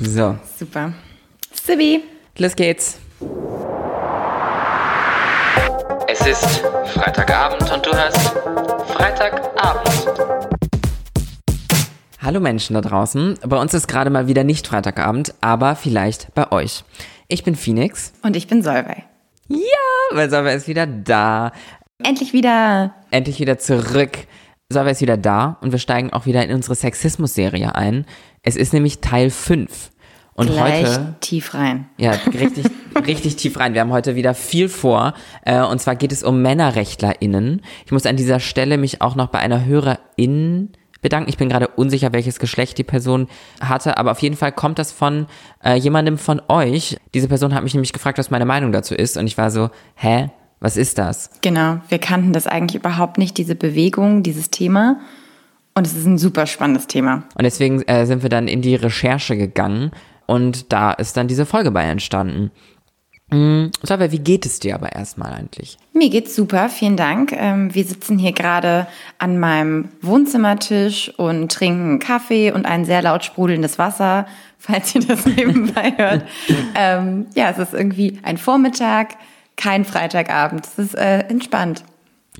So, Super. Sibi. los geht's. Es ist Freitagabend und du hörst Freitagabend. Hallo Menschen da draußen. Bei uns ist gerade mal wieder nicht Freitagabend, aber vielleicht bei euch. Ich bin Phoenix. Und ich bin Solvay. Ja, weil Solveig ist wieder da. Endlich wieder. Endlich wieder zurück. Solveig ist wieder da und wir steigen auch wieder in unsere Sexismus-Serie ein. Es ist nämlich Teil 5. Und Gleich heute. tief rein. Ja, richtig, richtig tief rein. Wir haben heute wieder viel vor. Äh, und zwar geht es um MännerrechtlerInnen. Ich muss an dieser Stelle mich auch noch bei einer Hörerin bedanken. Ich bin gerade unsicher, welches Geschlecht die Person hatte, aber auf jeden Fall kommt das von äh, jemandem von euch. Diese Person hat mich nämlich gefragt, was meine Meinung dazu ist. Und ich war so, hä? Was ist das? Genau. Wir kannten das eigentlich überhaupt nicht, diese Bewegung, dieses Thema. Und es ist ein super spannendes Thema. Und deswegen äh, sind wir dann in die Recherche gegangen und da ist dann diese Folge bei entstanden. Mhm. Sabia, wie geht es dir aber erstmal eigentlich? Mir geht's super, vielen Dank. Ähm, wir sitzen hier gerade an meinem Wohnzimmertisch und trinken Kaffee und ein sehr laut sprudelndes Wasser, falls ihr das nebenbei hört. Ähm, ja, es ist irgendwie ein Vormittag, kein Freitagabend. Es ist äh, entspannt.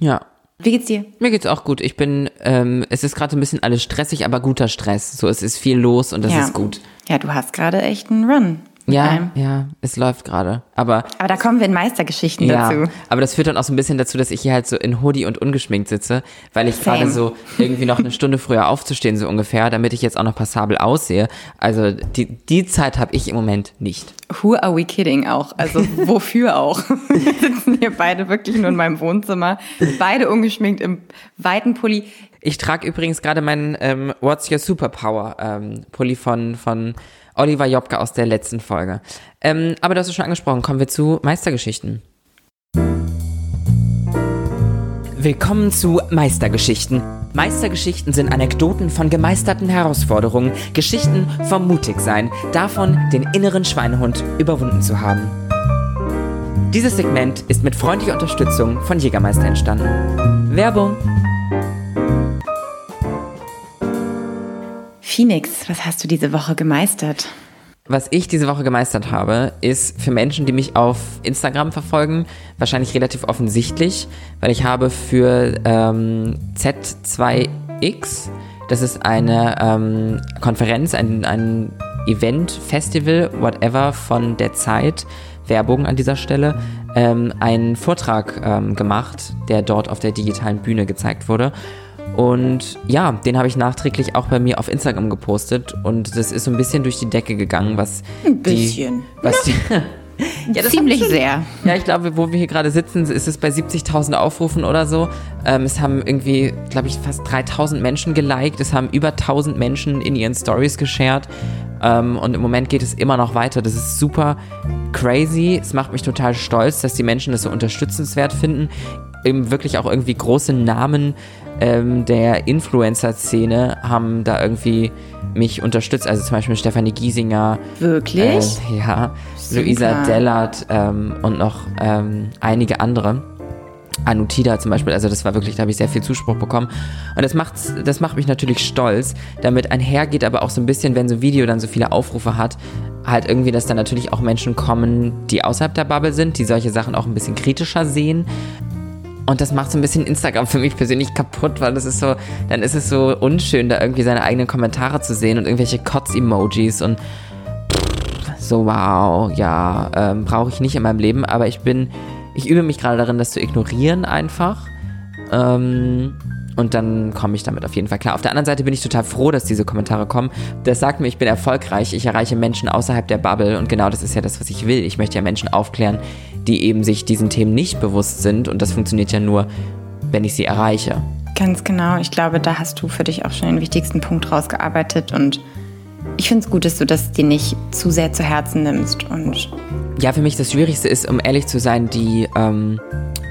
Ja, Wie geht's dir? Mir geht's auch gut. Ich bin, ähm, es ist gerade ein bisschen alles stressig, aber guter Stress. So, es ist viel los und das ja. ist gut. Ja, du hast gerade echt einen Run. Mit Ja, allem. ja, es läuft gerade. Aber Aber da kommen wir in Meistergeschichten ja, dazu. aber das führt dann auch so ein bisschen dazu, dass ich hier halt so in Hoodie und ungeschminkt sitze, weil ich gerade so irgendwie noch eine Stunde früher aufzustehen, so ungefähr, damit ich jetzt auch noch passabel aussehe. Also die, die Zeit habe ich im Moment nicht. Who are we kidding auch? Also wofür auch? Wir sitzen hier beide wirklich nur in meinem Wohnzimmer, beide ungeschminkt im weiten Pulli. Ich trage übrigens gerade meinen ähm, What's Your Superpower ähm, Pulli von, von Oliver Jobke aus der letzten Folge. Ähm, aber hast es schon angesprochen, kommen wir zu Meistergeschichten. Willkommen zu Meistergeschichten. Meistergeschichten sind Anekdoten von gemeisterten Herausforderungen, Geschichten vom Mutigsein, davon, den inneren Schweinehund überwunden zu haben. Dieses Segment ist mit freundlicher Unterstützung von Jägermeister entstanden. Werbung. Phoenix, was hast du diese Woche gemeistert? Was ich diese Woche gemeistert habe, ist für Menschen, die mich auf Instagram verfolgen, wahrscheinlich relativ offensichtlich, weil ich habe für ähm, Z2X, das ist eine ähm, Konferenz, ein, ein Event, Festival, whatever von der Zeit, Werbung an dieser Stelle, ähm, einen Vortrag ähm, gemacht, der dort auf der digitalen Bühne gezeigt wurde. Und ja, den habe ich nachträglich auch bei mir auf Instagram gepostet und das ist so ein bisschen durch die Decke gegangen, was Ein die, bisschen. was die, ja, Ziemlich hat- sehr. ja, ich glaube, wo wir hier gerade sitzen, ist es bei 70.000 Aufrufen oder so. Ähm, es haben irgendwie, glaube ich, fast 3.000 Menschen geliked. Es haben über 1.000 Menschen in ihren Stories geshared. Ähm, und im Moment geht es immer noch weiter. Das ist super crazy. Es macht mich total stolz, dass die Menschen das so unterstützenswert finden. Eben wirklich auch irgendwie große Namen ähm, der Influencer-Szene haben da irgendwie mich unterstützt. Also zum Beispiel Stefanie Giesinger. Wirklich? Äh, ja, Super. Luisa Dellert ähm, und noch ähm, einige andere. Anutida zum Beispiel, also das war wirklich, da habe ich sehr viel Zuspruch bekommen. Und das, macht's, das macht mich natürlich stolz. Damit einhergeht aber auch so ein bisschen, wenn so ein Video dann so viele Aufrufe hat, halt irgendwie, dass dann natürlich auch Menschen kommen, die außerhalb der Bubble sind, die solche Sachen auch ein bisschen kritischer sehen. Und das macht so ein bisschen Instagram für mich persönlich kaputt, weil das ist so, dann ist es so unschön, da irgendwie seine eigenen Kommentare zu sehen und irgendwelche Kotz-Emojis und so, wow, ja, ähm, brauche ich nicht in meinem Leben, aber ich bin, ich übe mich gerade darin, das zu ignorieren einfach. Ähm, und dann komme ich damit auf jeden Fall klar. Auf der anderen Seite bin ich total froh, dass diese Kommentare kommen. Das sagt mir, ich bin erfolgreich, ich erreiche Menschen außerhalb der Bubble und genau das ist ja das, was ich will. Ich möchte ja Menschen aufklären, die eben sich diesen Themen nicht bewusst sind und das funktioniert ja nur, wenn ich sie erreiche. Ganz genau. Ich glaube, da hast du für dich auch schon den wichtigsten Punkt rausgearbeitet und ich finde es gut, dass du das dir nicht zu sehr zu Herzen nimmst und Ja, für mich das Schwierigste ist, um ehrlich zu sein, die ähm,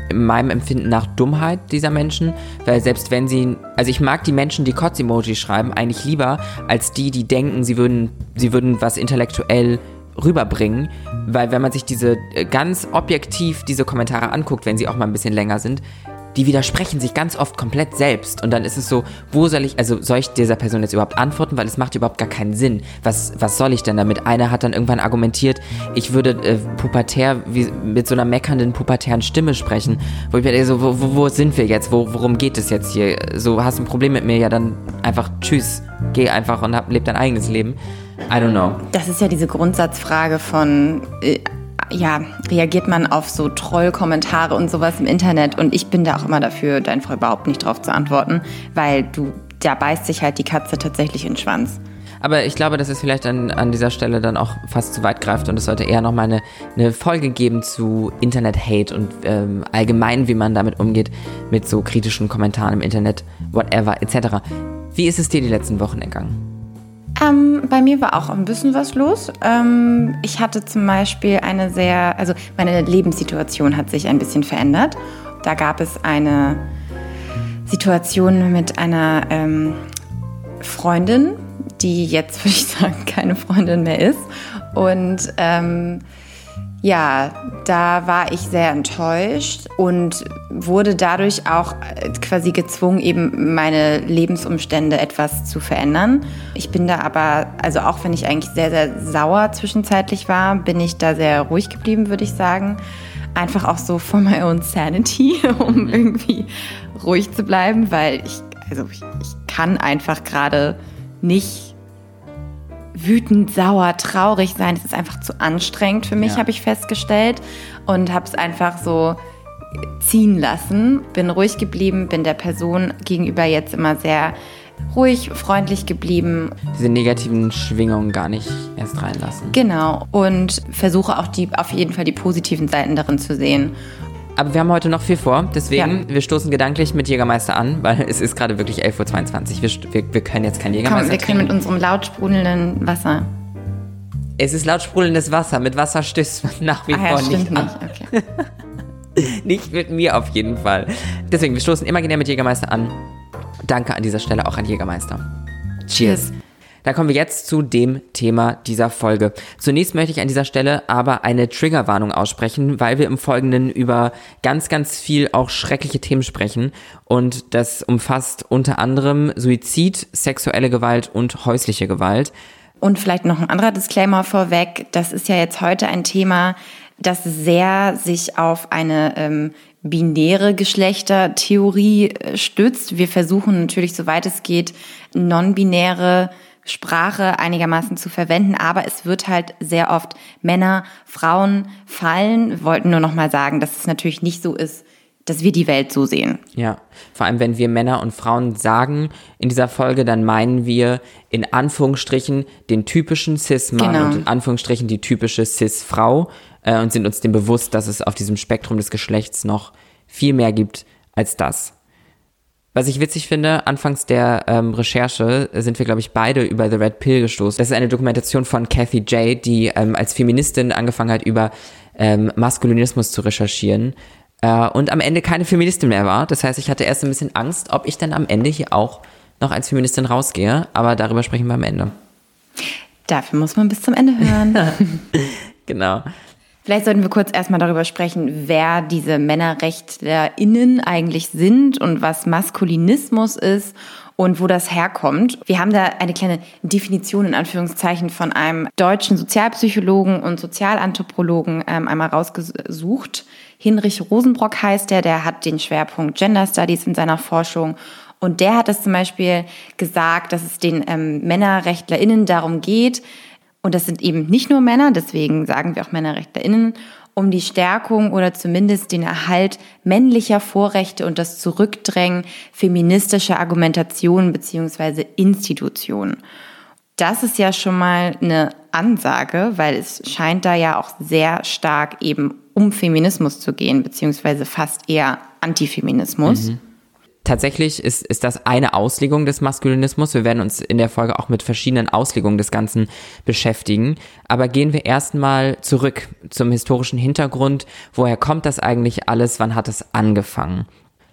in meinem Empfinden nach Dummheit dieser Menschen, weil selbst wenn sie, also ich mag die Menschen, die Kotz-Emoji schreiben, eigentlich lieber als die, die denken, sie würden, sie würden was intellektuell rüberbringen, weil wenn man sich diese äh, ganz objektiv diese Kommentare anguckt, wenn sie auch mal ein bisschen länger sind, die widersprechen sich ganz oft komplett selbst. Und dann ist es so, wo soll ich, also soll ich dieser Person jetzt überhaupt antworten, weil es macht überhaupt gar keinen Sinn. Was, was soll ich denn damit? Einer hat dann irgendwann argumentiert, ich würde äh, pubertär, wie, mit so einer meckernden pubertären Stimme sprechen. Wo ich mir so, wo, wo, wo sind wir jetzt? Wo, worum geht es jetzt hier? So, hast du ein Problem mit mir? Ja, dann einfach tschüss. Geh einfach und hab, leb dein eigenes Leben. I don't know. Das ist ja diese Grundsatzfrage von, äh, ja, reagiert man auf so Trollkommentare und sowas im Internet? Und ich bin da auch immer dafür, da einfach überhaupt nicht drauf zu antworten, weil du, da beißt sich halt die Katze tatsächlich in den Schwanz. Aber ich glaube, dass es vielleicht an, an dieser Stelle dann auch fast zu weit greift und es sollte eher nochmal eine, eine Folge geben zu Internet-Hate und ähm, allgemein, wie man damit umgeht, mit so kritischen Kommentaren im Internet, whatever, etc. Wie ist es dir die letzten Wochen ergangen? Ähm, bei mir war auch ein bisschen was los. Ähm, ich hatte zum Beispiel eine sehr, also meine Lebenssituation hat sich ein bisschen verändert. Da gab es eine Situation mit einer ähm, Freundin, die jetzt, würde ich sagen, keine Freundin mehr ist. Und ähm, ja, da war ich sehr enttäuscht und wurde dadurch auch äh, quasi gezwungen, eben meine Lebensumstände etwas zu verändern. Ich bin da aber, also auch wenn ich eigentlich sehr, sehr sauer zwischenzeitlich war, bin ich da sehr ruhig geblieben, würde ich sagen. Einfach auch so for my own sanity, um mhm. irgendwie ruhig zu bleiben, weil ich, also ich, ich kann einfach gerade nicht wütend, sauer, traurig sein. Es ist einfach zu anstrengend für mich, ja. habe ich festgestellt. Und habe es einfach so ziehen lassen. Bin ruhig geblieben, bin der Person gegenüber jetzt immer sehr ruhig, freundlich geblieben. Diese negativen Schwingungen gar nicht erst reinlassen. Genau. Und versuche auch die, auf jeden Fall die positiven Seiten darin zu sehen. Aber wir haben heute noch viel vor, deswegen, ja. wir stoßen gedanklich mit Jägermeister an, weil es ist gerade wirklich 11.22 Uhr. Wir, wir, wir können jetzt kein Jägermeister Komm, wir können mit unserem laut sprudelnden Wasser. Es ist laut sprudelndes Wasser. Mit Wasser stößt man nach wie ah, vor ja, nicht an. Nicht. Okay. nicht mit mir auf jeden Fall. Deswegen, wir stoßen immer gerne mit Jägermeister an. Danke an dieser Stelle auch an Jägermeister. Cheers. Cheers. Da kommen wir jetzt zu dem Thema dieser Folge. Zunächst möchte ich an dieser Stelle aber eine Triggerwarnung aussprechen, weil wir im Folgenden über ganz, ganz viel auch schreckliche Themen sprechen. Und das umfasst unter anderem Suizid, sexuelle Gewalt und häusliche Gewalt. Und vielleicht noch ein anderer Disclaimer vorweg. Das ist ja jetzt heute ein Thema, das sehr sich auf eine ähm, binäre Geschlechtertheorie äh, stützt. Wir versuchen natürlich, soweit es geht, non-binäre Sprache einigermaßen zu verwenden, aber es wird halt sehr oft Männer, Frauen fallen. Wir wollten nur noch mal sagen, dass es natürlich nicht so ist, dass wir die Welt so sehen. Ja, vor allem wenn wir Männer und Frauen sagen in dieser Folge, dann meinen wir in Anführungsstrichen den typischen Cis-Mann genau. und in Anführungsstrichen die typische Cis-Frau äh, und sind uns dem bewusst, dass es auf diesem Spektrum des Geschlechts noch viel mehr gibt als das. Was ich witzig finde, anfangs der ähm, Recherche sind wir, glaube ich, beide über The Red Pill gestoßen. Das ist eine Dokumentation von Kathy J., die ähm, als Feministin angefangen hat, über ähm, Maskulinismus zu recherchieren äh, und am Ende keine Feministin mehr war. Das heißt, ich hatte erst ein bisschen Angst, ob ich dann am Ende hier auch noch als Feministin rausgehe, aber darüber sprechen wir am Ende. Dafür muss man bis zum Ende hören. genau. Vielleicht sollten wir kurz erstmal darüber sprechen, wer diese MännerrechtlerInnen eigentlich sind und was Maskulinismus ist und wo das herkommt. Wir haben da eine kleine Definition in Anführungszeichen von einem deutschen Sozialpsychologen und Sozialanthropologen ähm, einmal rausgesucht. Hinrich Rosenbrock heißt der, der hat den Schwerpunkt Gender Studies in seiner Forschung und der hat es zum Beispiel gesagt, dass es den ähm, MännerrechtlerInnen darum geht, und das sind eben nicht nur Männer, deswegen sagen wir auch MännerrechtlerInnen, um die Stärkung oder zumindest den Erhalt männlicher Vorrechte und das Zurückdrängen feministischer Argumentationen beziehungsweise Institutionen. Das ist ja schon mal eine Ansage, weil es scheint da ja auch sehr stark eben um Feminismus zu gehen, beziehungsweise fast eher Antifeminismus. Mhm. Tatsächlich ist, ist das eine Auslegung des Maskulinismus. Wir werden uns in der Folge auch mit verschiedenen Auslegungen des Ganzen beschäftigen. Aber gehen wir erstmal zurück zum historischen Hintergrund. Woher kommt das eigentlich alles? Wann hat es angefangen?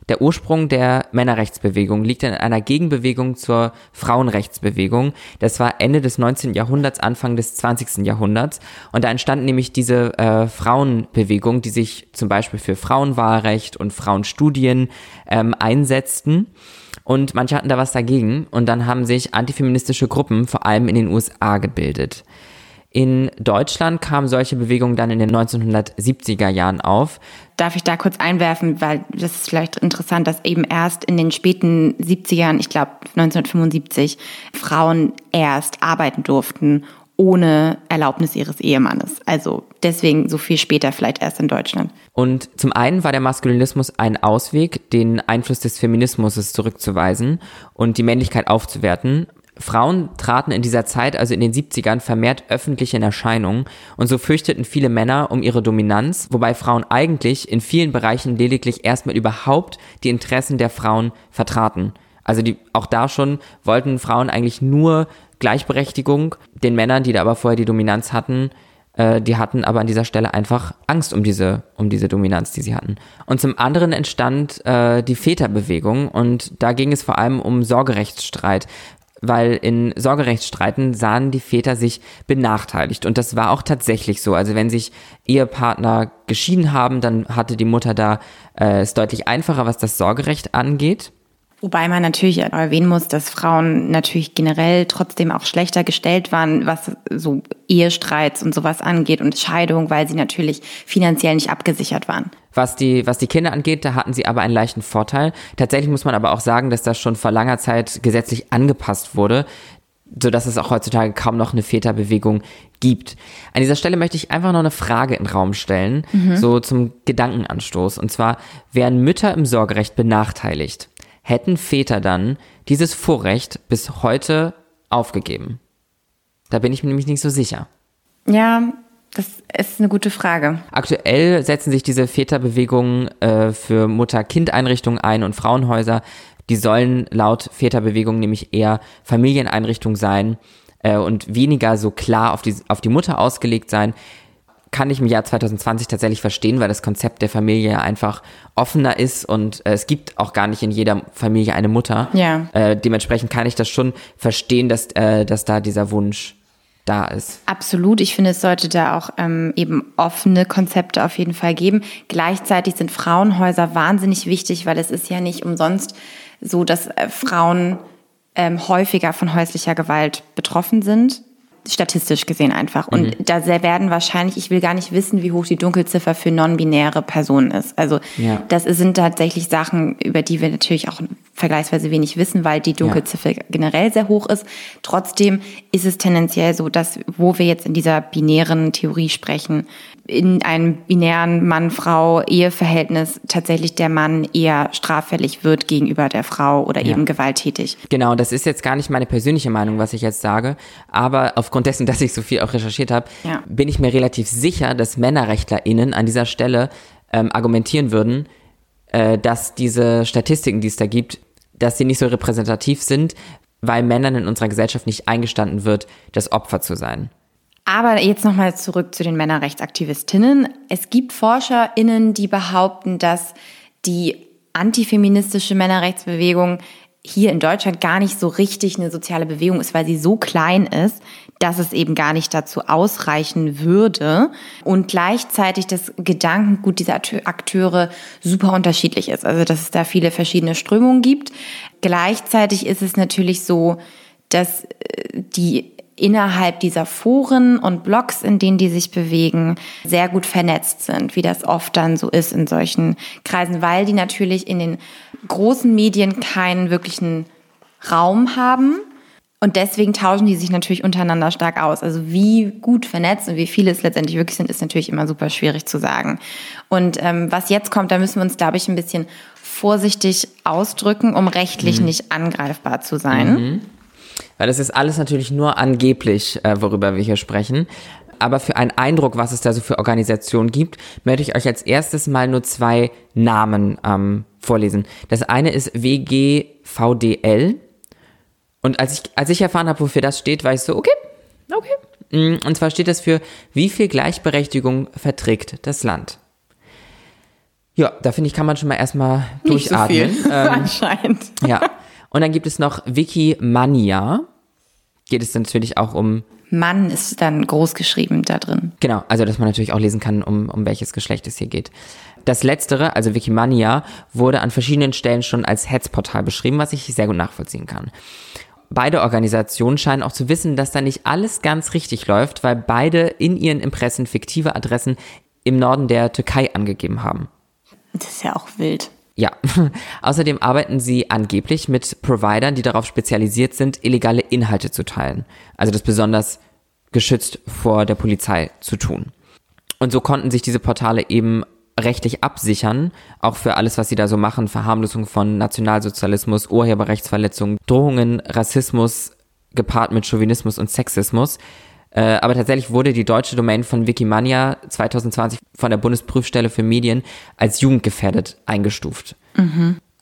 Der Ursprung der Männerrechtsbewegung liegt in einer Gegenbewegung zur Frauenrechtsbewegung. Das war Ende des 19. Jahrhunderts, Anfang des 20. Jahrhunderts. Und da entstand nämlich diese äh, Frauenbewegung, die sich zum Beispiel für Frauenwahlrecht und Frauenstudien ähm, einsetzten. Und manche hatten da was dagegen. Und dann haben sich antifeministische Gruppen vor allem in den USA gebildet. In Deutschland kamen solche Bewegungen dann in den 1970er Jahren auf. Darf ich da kurz einwerfen, weil das ist vielleicht interessant, dass eben erst in den späten 70ern, ich glaube 1975, Frauen erst arbeiten durften ohne Erlaubnis ihres Ehemannes. Also deswegen so viel später vielleicht erst in Deutschland. Und zum einen war der Maskulinismus ein Ausweg, den Einfluss des Feminismus zurückzuweisen und die Männlichkeit aufzuwerten. Frauen traten in dieser Zeit, also in den 70ern, vermehrt öffentlich in Erscheinung und so fürchteten viele Männer um ihre Dominanz, wobei Frauen eigentlich in vielen Bereichen lediglich erstmal überhaupt die Interessen der Frauen vertraten. Also die, auch da schon wollten Frauen eigentlich nur Gleichberechtigung. Den Männern, die da aber vorher die Dominanz hatten, äh, die hatten aber an dieser Stelle einfach Angst um diese, um diese Dominanz, die sie hatten. Und zum anderen entstand äh, die Väterbewegung und da ging es vor allem um Sorgerechtsstreit weil in Sorgerechtsstreiten sahen die Väter sich benachteiligt. Und das war auch tatsächlich so. Also wenn sich Ehepartner geschieden haben, dann hatte die Mutter da äh, es deutlich einfacher, was das Sorgerecht angeht. Wobei man natürlich erwähnen muss, dass Frauen natürlich generell trotzdem auch schlechter gestellt waren, was so Ehestreits und sowas angeht und Scheidung, weil sie natürlich finanziell nicht abgesichert waren. Was die, was die Kinder angeht, da hatten sie aber einen leichten Vorteil. Tatsächlich muss man aber auch sagen, dass das schon vor langer Zeit gesetzlich angepasst wurde, so dass es auch heutzutage kaum noch eine Väterbewegung gibt. An dieser Stelle möchte ich einfach noch eine Frage in den Raum stellen, mhm. so zum Gedankenanstoß. Und zwar, wären Mütter im Sorgerecht benachteiligt? Hätten Väter dann dieses Vorrecht bis heute aufgegeben? Da bin ich mir nämlich nicht so sicher. Ja, das ist eine gute Frage. Aktuell setzen sich diese Väterbewegungen äh, für Mutter-Kind-Einrichtungen ein und Frauenhäuser. Die sollen laut Väterbewegung nämlich eher Familieneinrichtungen sein äh, und weniger so klar auf die, auf die Mutter ausgelegt sein kann ich im Jahr 2020 tatsächlich verstehen, weil das Konzept der Familie einfach offener ist und äh, es gibt auch gar nicht in jeder Familie eine Mutter. Ja. Äh, dementsprechend kann ich das schon verstehen, dass, äh, dass da dieser Wunsch da ist. Absolut. Ich finde, es sollte da auch ähm, eben offene Konzepte auf jeden Fall geben. Gleichzeitig sind Frauenhäuser wahnsinnig wichtig, weil es ist ja nicht umsonst so, dass äh, Frauen ähm, häufiger von häuslicher Gewalt betroffen sind statistisch gesehen einfach. Und mhm. da werden wahrscheinlich, ich will gar nicht wissen, wie hoch die Dunkelziffer für non-binäre Personen ist. Also ja. das sind tatsächlich Sachen, über die wir natürlich auch vergleichsweise wenig wissen, weil die Dunkelziffer ja. generell sehr hoch ist. Trotzdem ist es tendenziell so, dass, wo wir jetzt in dieser binären Theorie sprechen, in einem binären Mann-Frau-Eheverhältnis tatsächlich der Mann eher straffällig wird gegenüber der Frau oder ja. eben gewalttätig. Genau, das ist jetzt gar nicht meine persönliche Meinung, was ich jetzt sage, aber aufgrund dessen, dass ich so viel auch recherchiert habe, ja. bin ich mir relativ sicher, dass MännerrechtlerInnen an dieser Stelle ähm, argumentieren würden, äh, dass diese Statistiken, die es da gibt, dass sie nicht so repräsentativ sind, weil Männern in unserer Gesellschaft nicht eingestanden wird, das Opfer zu sein. Aber jetzt nochmal zurück zu den Männerrechtsaktivistinnen. Es gibt ForscherInnen, die behaupten, dass die antifeministische Männerrechtsbewegung hier in Deutschland gar nicht so richtig eine soziale Bewegung ist, weil sie so klein ist, dass es eben gar nicht dazu ausreichen würde und gleichzeitig das Gedankengut dieser Akteure super unterschiedlich ist. Also dass es da viele verschiedene Strömungen gibt. Gleichzeitig ist es natürlich so, dass äh, die innerhalb dieser Foren und Blogs, in denen die sich bewegen, sehr gut vernetzt sind, wie das oft dann so ist in solchen Kreisen, weil die natürlich in den großen Medien keinen wirklichen Raum haben. Und deswegen tauschen die sich natürlich untereinander stark aus. Also wie gut vernetzt und wie viele es letztendlich wirklich sind, ist natürlich immer super schwierig zu sagen. Und ähm, was jetzt kommt, da müssen wir uns, glaube ich, ein bisschen vorsichtig ausdrücken, um rechtlich mhm. nicht angreifbar zu sein. Mhm. Weil das ist alles natürlich nur angeblich, äh, worüber wir hier sprechen. Aber für einen Eindruck, was es da so für Organisationen gibt, möchte ich euch als erstes mal nur zwei Namen ähm, vorlesen. Das eine ist WGVDL. Und als ich, als ich erfahren habe, wofür das steht, war ich so, okay, okay. Mm, und zwar steht das für, wie viel Gleichberechtigung verträgt das Land? Ja, da finde ich, kann man schon mal erstmal Nicht so durchatmen. viel, Ähm, anscheinend. ja. Und dann gibt es noch Wikimania. Geht es natürlich auch um Mann ist dann groß geschrieben da drin. Genau, also dass man natürlich auch lesen kann, um, um welches Geschlecht es hier geht. Das letztere, also Wikimania, wurde an verschiedenen Stellen schon als Hetzportal beschrieben, was ich sehr gut nachvollziehen kann. Beide Organisationen scheinen auch zu wissen, dass da nicht alles ganz richtig läuft, weil beide in ihren Impressen fiktive Adressen im Norden der Türkei angegeben haben. Das ist ja auch wild. Ja, außerdem arbeiten sie angeblich mit Providern, die darauf spezialisiert sind, illegale Inhalte zu teilen. Also das besonders geschützt vor der Polizei zu tun. Und so konnten sich diese Portale eben rechtlich absichern, auch für alles, was sie da so machen, Verharmlosung von Nationalsozialismus, Urheberrechtsverletzungen, Drohungen, Rassismus, gepaart mit Chauvinismus und Sexismus. Äh, aber tatsächlich wurde die deutsche Domain von Wikimania 2020 von der Bundesprüfstelle für Medien als jugendgefährdet eingestuft.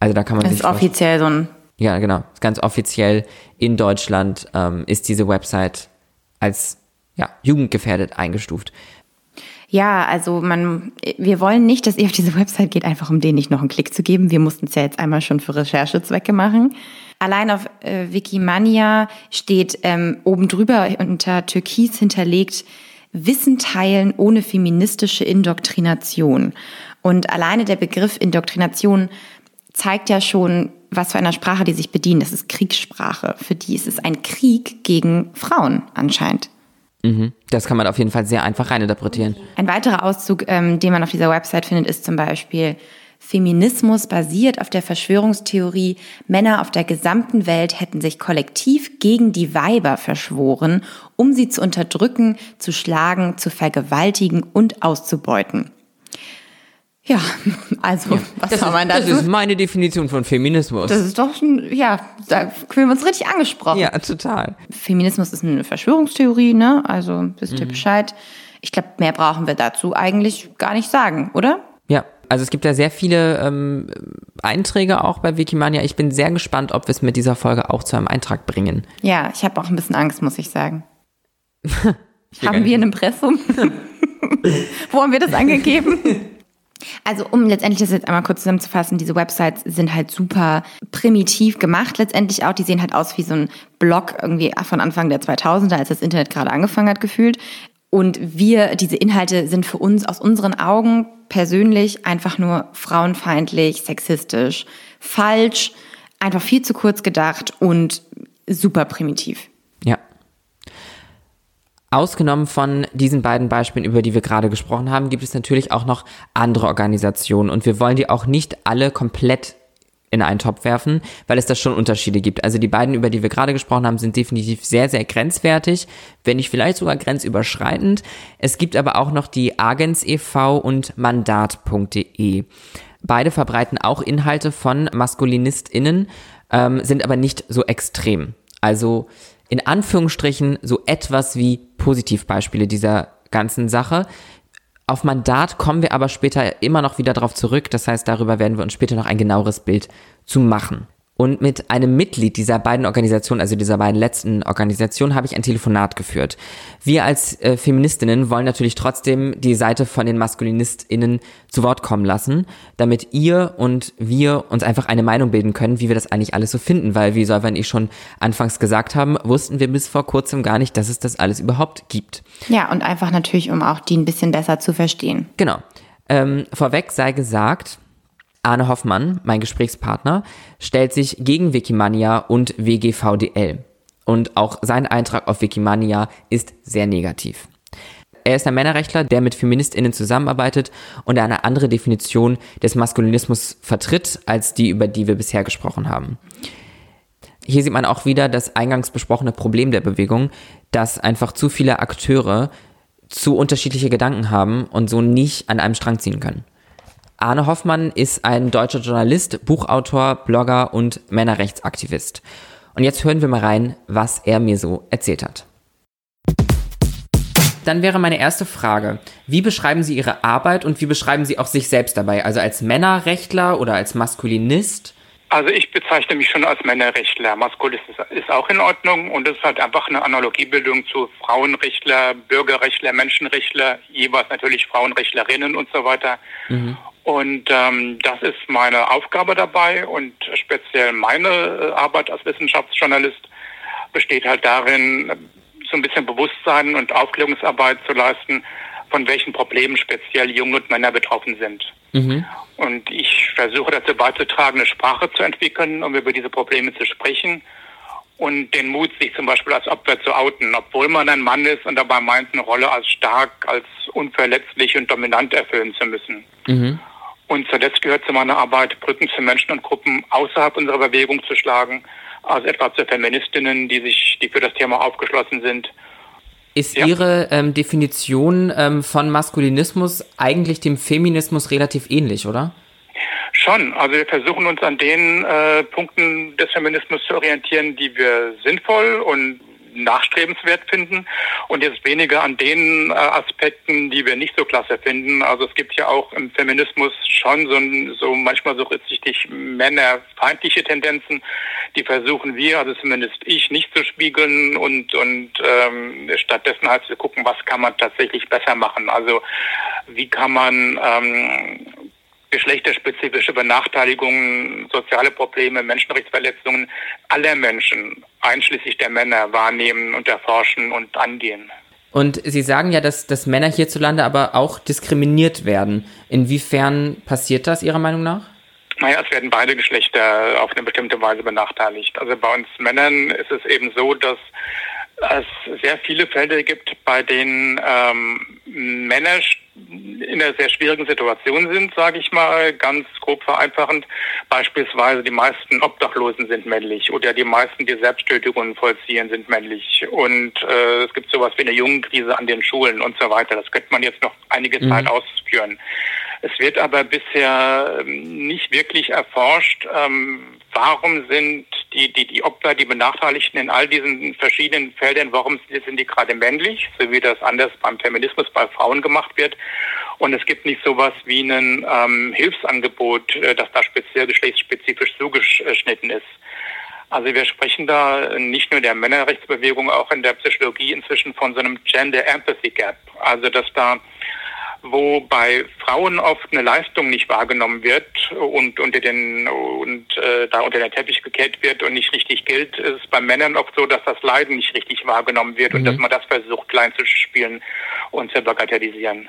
Also da kann man Das sich ist offiziell so ein. ja, genau. Ganz offiziell in Deutschland ähm, ist diese Website als ja, jugendgefährdet eingestuft. Ja, also man, wir wollen nicht, dass ihr auf diese Website geht, einfach um denen nicht noch einen Klick zu geben. Wir mussten es ja jetzt einmal schon für Recherchezwecke machen. Allein auf äh, Wikimania steht ähm, oben drüber unter Türkis hinterlegt Wissen teilen ohne feministische Indoktrination. Und alleine der Begriff Indoktrination zeigt ja schon, was für einer Sprache die sich bedienen. Das ist Kriegssprache. Für die ist es ein Krieg gegen Frauen anscheinend. Das kann man auf jeden Fall sehr einfach reininterpretieren. Ein weiterer Auszug, ähm, den man auf dieser Website findet, ist zum Beispiel Feminismus basiert auf der Verschwörungstheorie, Männer auf der gesamten Welt hätten sich kollektiv gegen die Weiber verschworen, um sie zu unterdrücken, zu schlagen, zu vergewaltigen und auszubeuten. Ja, also, was Das, soll ist, man das dazu? ist meine Definition von Feminismus. Das ist doch schon, ja, da fühlen wir uns richtig angesprochen. ja, total. Feminismus ist eine Verschwörungstheorie, ne? Also wisst ihr Bescheid. Ich glaube, mehr brauchen wir dazu eigentlich gar nicht sagen, oder? Ja, also es gibt ja sehr viele ähm, Einträge auch bei Wikimania. Ich bin sehr gespannt, ob wir es mit dieser Folge auch zu einem Eintrag bringen. Ja, ich habe auch ein bisschen Angst, muss ich sagen. Ich haben wir ein Impressum? Wo haben wir das angegeben? Also, um letztendlich das jetzt einmal kurz zusammenzufassen, diese Websites sind halt super primitiv gemacht letztendlich auch. Die sehen halt aus wie so ein Blog irgendwie von Anfang der 2000er, als das Internet gerade angefangen hat gefühlt. Und wir, diese Inhalte sind für uns aus unseren Augen persönlich einfach nur frauenfeindlich, sexistisch, falsch, einfach viel zu kurz gedacht und super primitiv. Ausgenommen von diesen beiden Beispielen, über die wir gerade gesprochen haben, gibt es natürlich auch noch andere Organisationen und wir wollen die auch nicht alle komplett in einen Topf werfen, weil es da schon Unterschiede gibt. Also die beiden, über die wir gerade gesprochen haben, sind definitiv sehr, sehr grenzwertig, wenn nicht vielleicht sogar grenzüberschreitend. Es gibt aber auch noch die Agens e.V. und Mandat.de. Beide verbreiten auch Inhalte von MaskulinistInnen, ähm, sind aber nicht so extrem. Also in Anführungsstrichen so etwas wie Positivbeispiele dieser ganzen Sache. Auf Mandat kommen wir aber später immer noch wieder drauf zurück. Das heißt, darüber werden wir uns später noch ein genaueres Bild zu machen. Und mit einem Mitglied dieser beiden Organisationen, also dieser beiden letzten Organisationen, habe ich ein Telefonat geführt. Wir als äh, Feministinnen wollen natürlich trotzdem die Seite von den MaskulinistInnen zu Wort kommen lassen, damit ihr und wir uns einfach eine Meinung bilden können, wie wir das eigentlich alles so finden. Weil, wie Solveig und ich schon anfangs gesagt haben, wussten wir bis vor kurzem gar nicht, dass es das alles überhaupt gibt. Ja, und einfach natürlich, um auch die ein bisschen besser zu verstehen. Genau. Ähm, vorweg sei gesagt, Arne Hoffmann, mein Gesprächspartner, stellt sich gegen Wikimania und WGVDL. Und auch sein Eintrag auf Wikimania ist sehr negativ. Er ist ein Männerrechtler, der mit FeministInnen zusammenarbeitet und eine andere Definition des Maskulinismus vertritt, als die, über die wir bisher gesprochen haben. Hier sieht man auch wieder das eingangs besprochene Problem der Bewegung, dass einfach zu viele Akteure zu unterschiedliche Gedanken haben und so nicht an einem Strang ziehen können. Arne Hoffmann ist ein deutscher Journalist, Buchautor, Blogger und Männerrechtsaktivist. Und jetzt hören wir mal rein, was er mir so erzählt hat. Dann wäre meine erste Frage, wie beschreiben Sie Ihre Arbeit und wie beschreiben Sie auch sich selbst dabei? Also als Männerrechtler oder als Maskulinist? Also ich bezeichne mich schon als Männerrechtler. Maskulist ist, auch in Ordnung und es ist halt einfach eine Analogiebildung zu Frauenrechtler, Bürgerrechtler, Menschenrechtler, jeweils natürlich Frauenrechtlerinnen und so weiter. Und ähm, das ist meine Aufgabe dabei und speziell meine äh, Arbeit als Wissenschaftsjournalist besteht halt darin, so ein bisschen Bewusstsein und Aufklärungsarbeit zu leisten, von welchen Problemen speziell Junge und Männer betroffen sind. Mhm. Und ich versuche dazu beizutragen, eine Sprache zu entwickeln, um über diese Probleme zu sprechen und den Mut, sich zum Beispiel als Opfer zu outen, obwohl man ein Mann ist und dabei meint, eine Rolle als stark, als unverletzlich und dominant erfüllen zu müssen. Mhm. Und zuletzt gehört zu meiner Arbeit, Brücken zu Menschen und Gruppen außerhalb unserer Bewegung zu schlagen, also etwa zu Feministinnen, die sich, die für das Thema aufgeschlossen sind. Ist ja. Ihre ähm, Definition ähm, von Maskulinismus eigentlich dem Feminismus relativ ähnlich, oder? Schon. Also wir versuchen uns an den äh, Punkten des Feminismus zu orientieren, die wir sinnvoll und nachstrebenswert finden und jetzt weniger an den äh, Aspekten, die wir nicht so klasse finden. Also es gibt ja auch im Feminismus schon so, so manchmal so richtig männerfeindliche Tendenzen, die versuchen wir, also zumindest ich, nicht zu spiegeln und, und ähm, stattdessen halt zu gucken, was kann man tatsächlich besser machen. Also wie kann man ähm, geschlechterspezifische Benachteiligungen, soziale Probleme, Menschenrechtsverletzungen aller Menschen, einschließlich der Männer, wahrnehmen und erforschen und angehen. Und Sie sagen ja, dass, dass Männer hierzulande aber auch diskriminiert werden. Inwiefern passiert das Ihrer Meinung nach? Naja, es werden beide Geschlechter auf eine bestimmte Weise benachteiligt. Also bei uns Männern ist es eben so, dass es sehr viele Fälle gibt, bei denen ähm, Männer in einer sehr schwierigen Situation sind, sage ich mal, ganz grob vereinfachend. Beispielsweise die meisten Obdachlosen sind männlich oder die meisten, die Selbsttötungen vollziehen, sind männlich. Und äh, es gibt sowas wie eine Jungenkrise an den Schulen und so weiter. Das könnte man jetzt noch einige mhm. Zeit ausführen. Es wird aber bisher ähm, nicht wirklich erforscht, ähm, warum sind die, die, die Opfer, die Benachteiligten in all diesen verschiedenen Feldern, warum sind die gerade männlich, so wie das anders beim Feminismus bei Frauen gemacht wird. Und es gibt nicht sowas wie ein ähm, Hilfsangebot, äh, das da speziell geschlechtsspezifisch zugeschnitten ist. Also wir sprechen da nicht nur der Männerrechtsbewegung, auch in der Psychologie inzwischen von so einem Gender Empathy Gap. Also dass da wo bei Frauen oft eine Leistung nicht wahrgenommen wird und unter den und äh, da unter den Teppich gekehrt wird und nicht richtig gilt, ist es bei Männern oft so, dass das Leiden nicht richtig wahrgenommen wird mhm. und dass man das versucht klein zu spielen und zu bagatellisieren.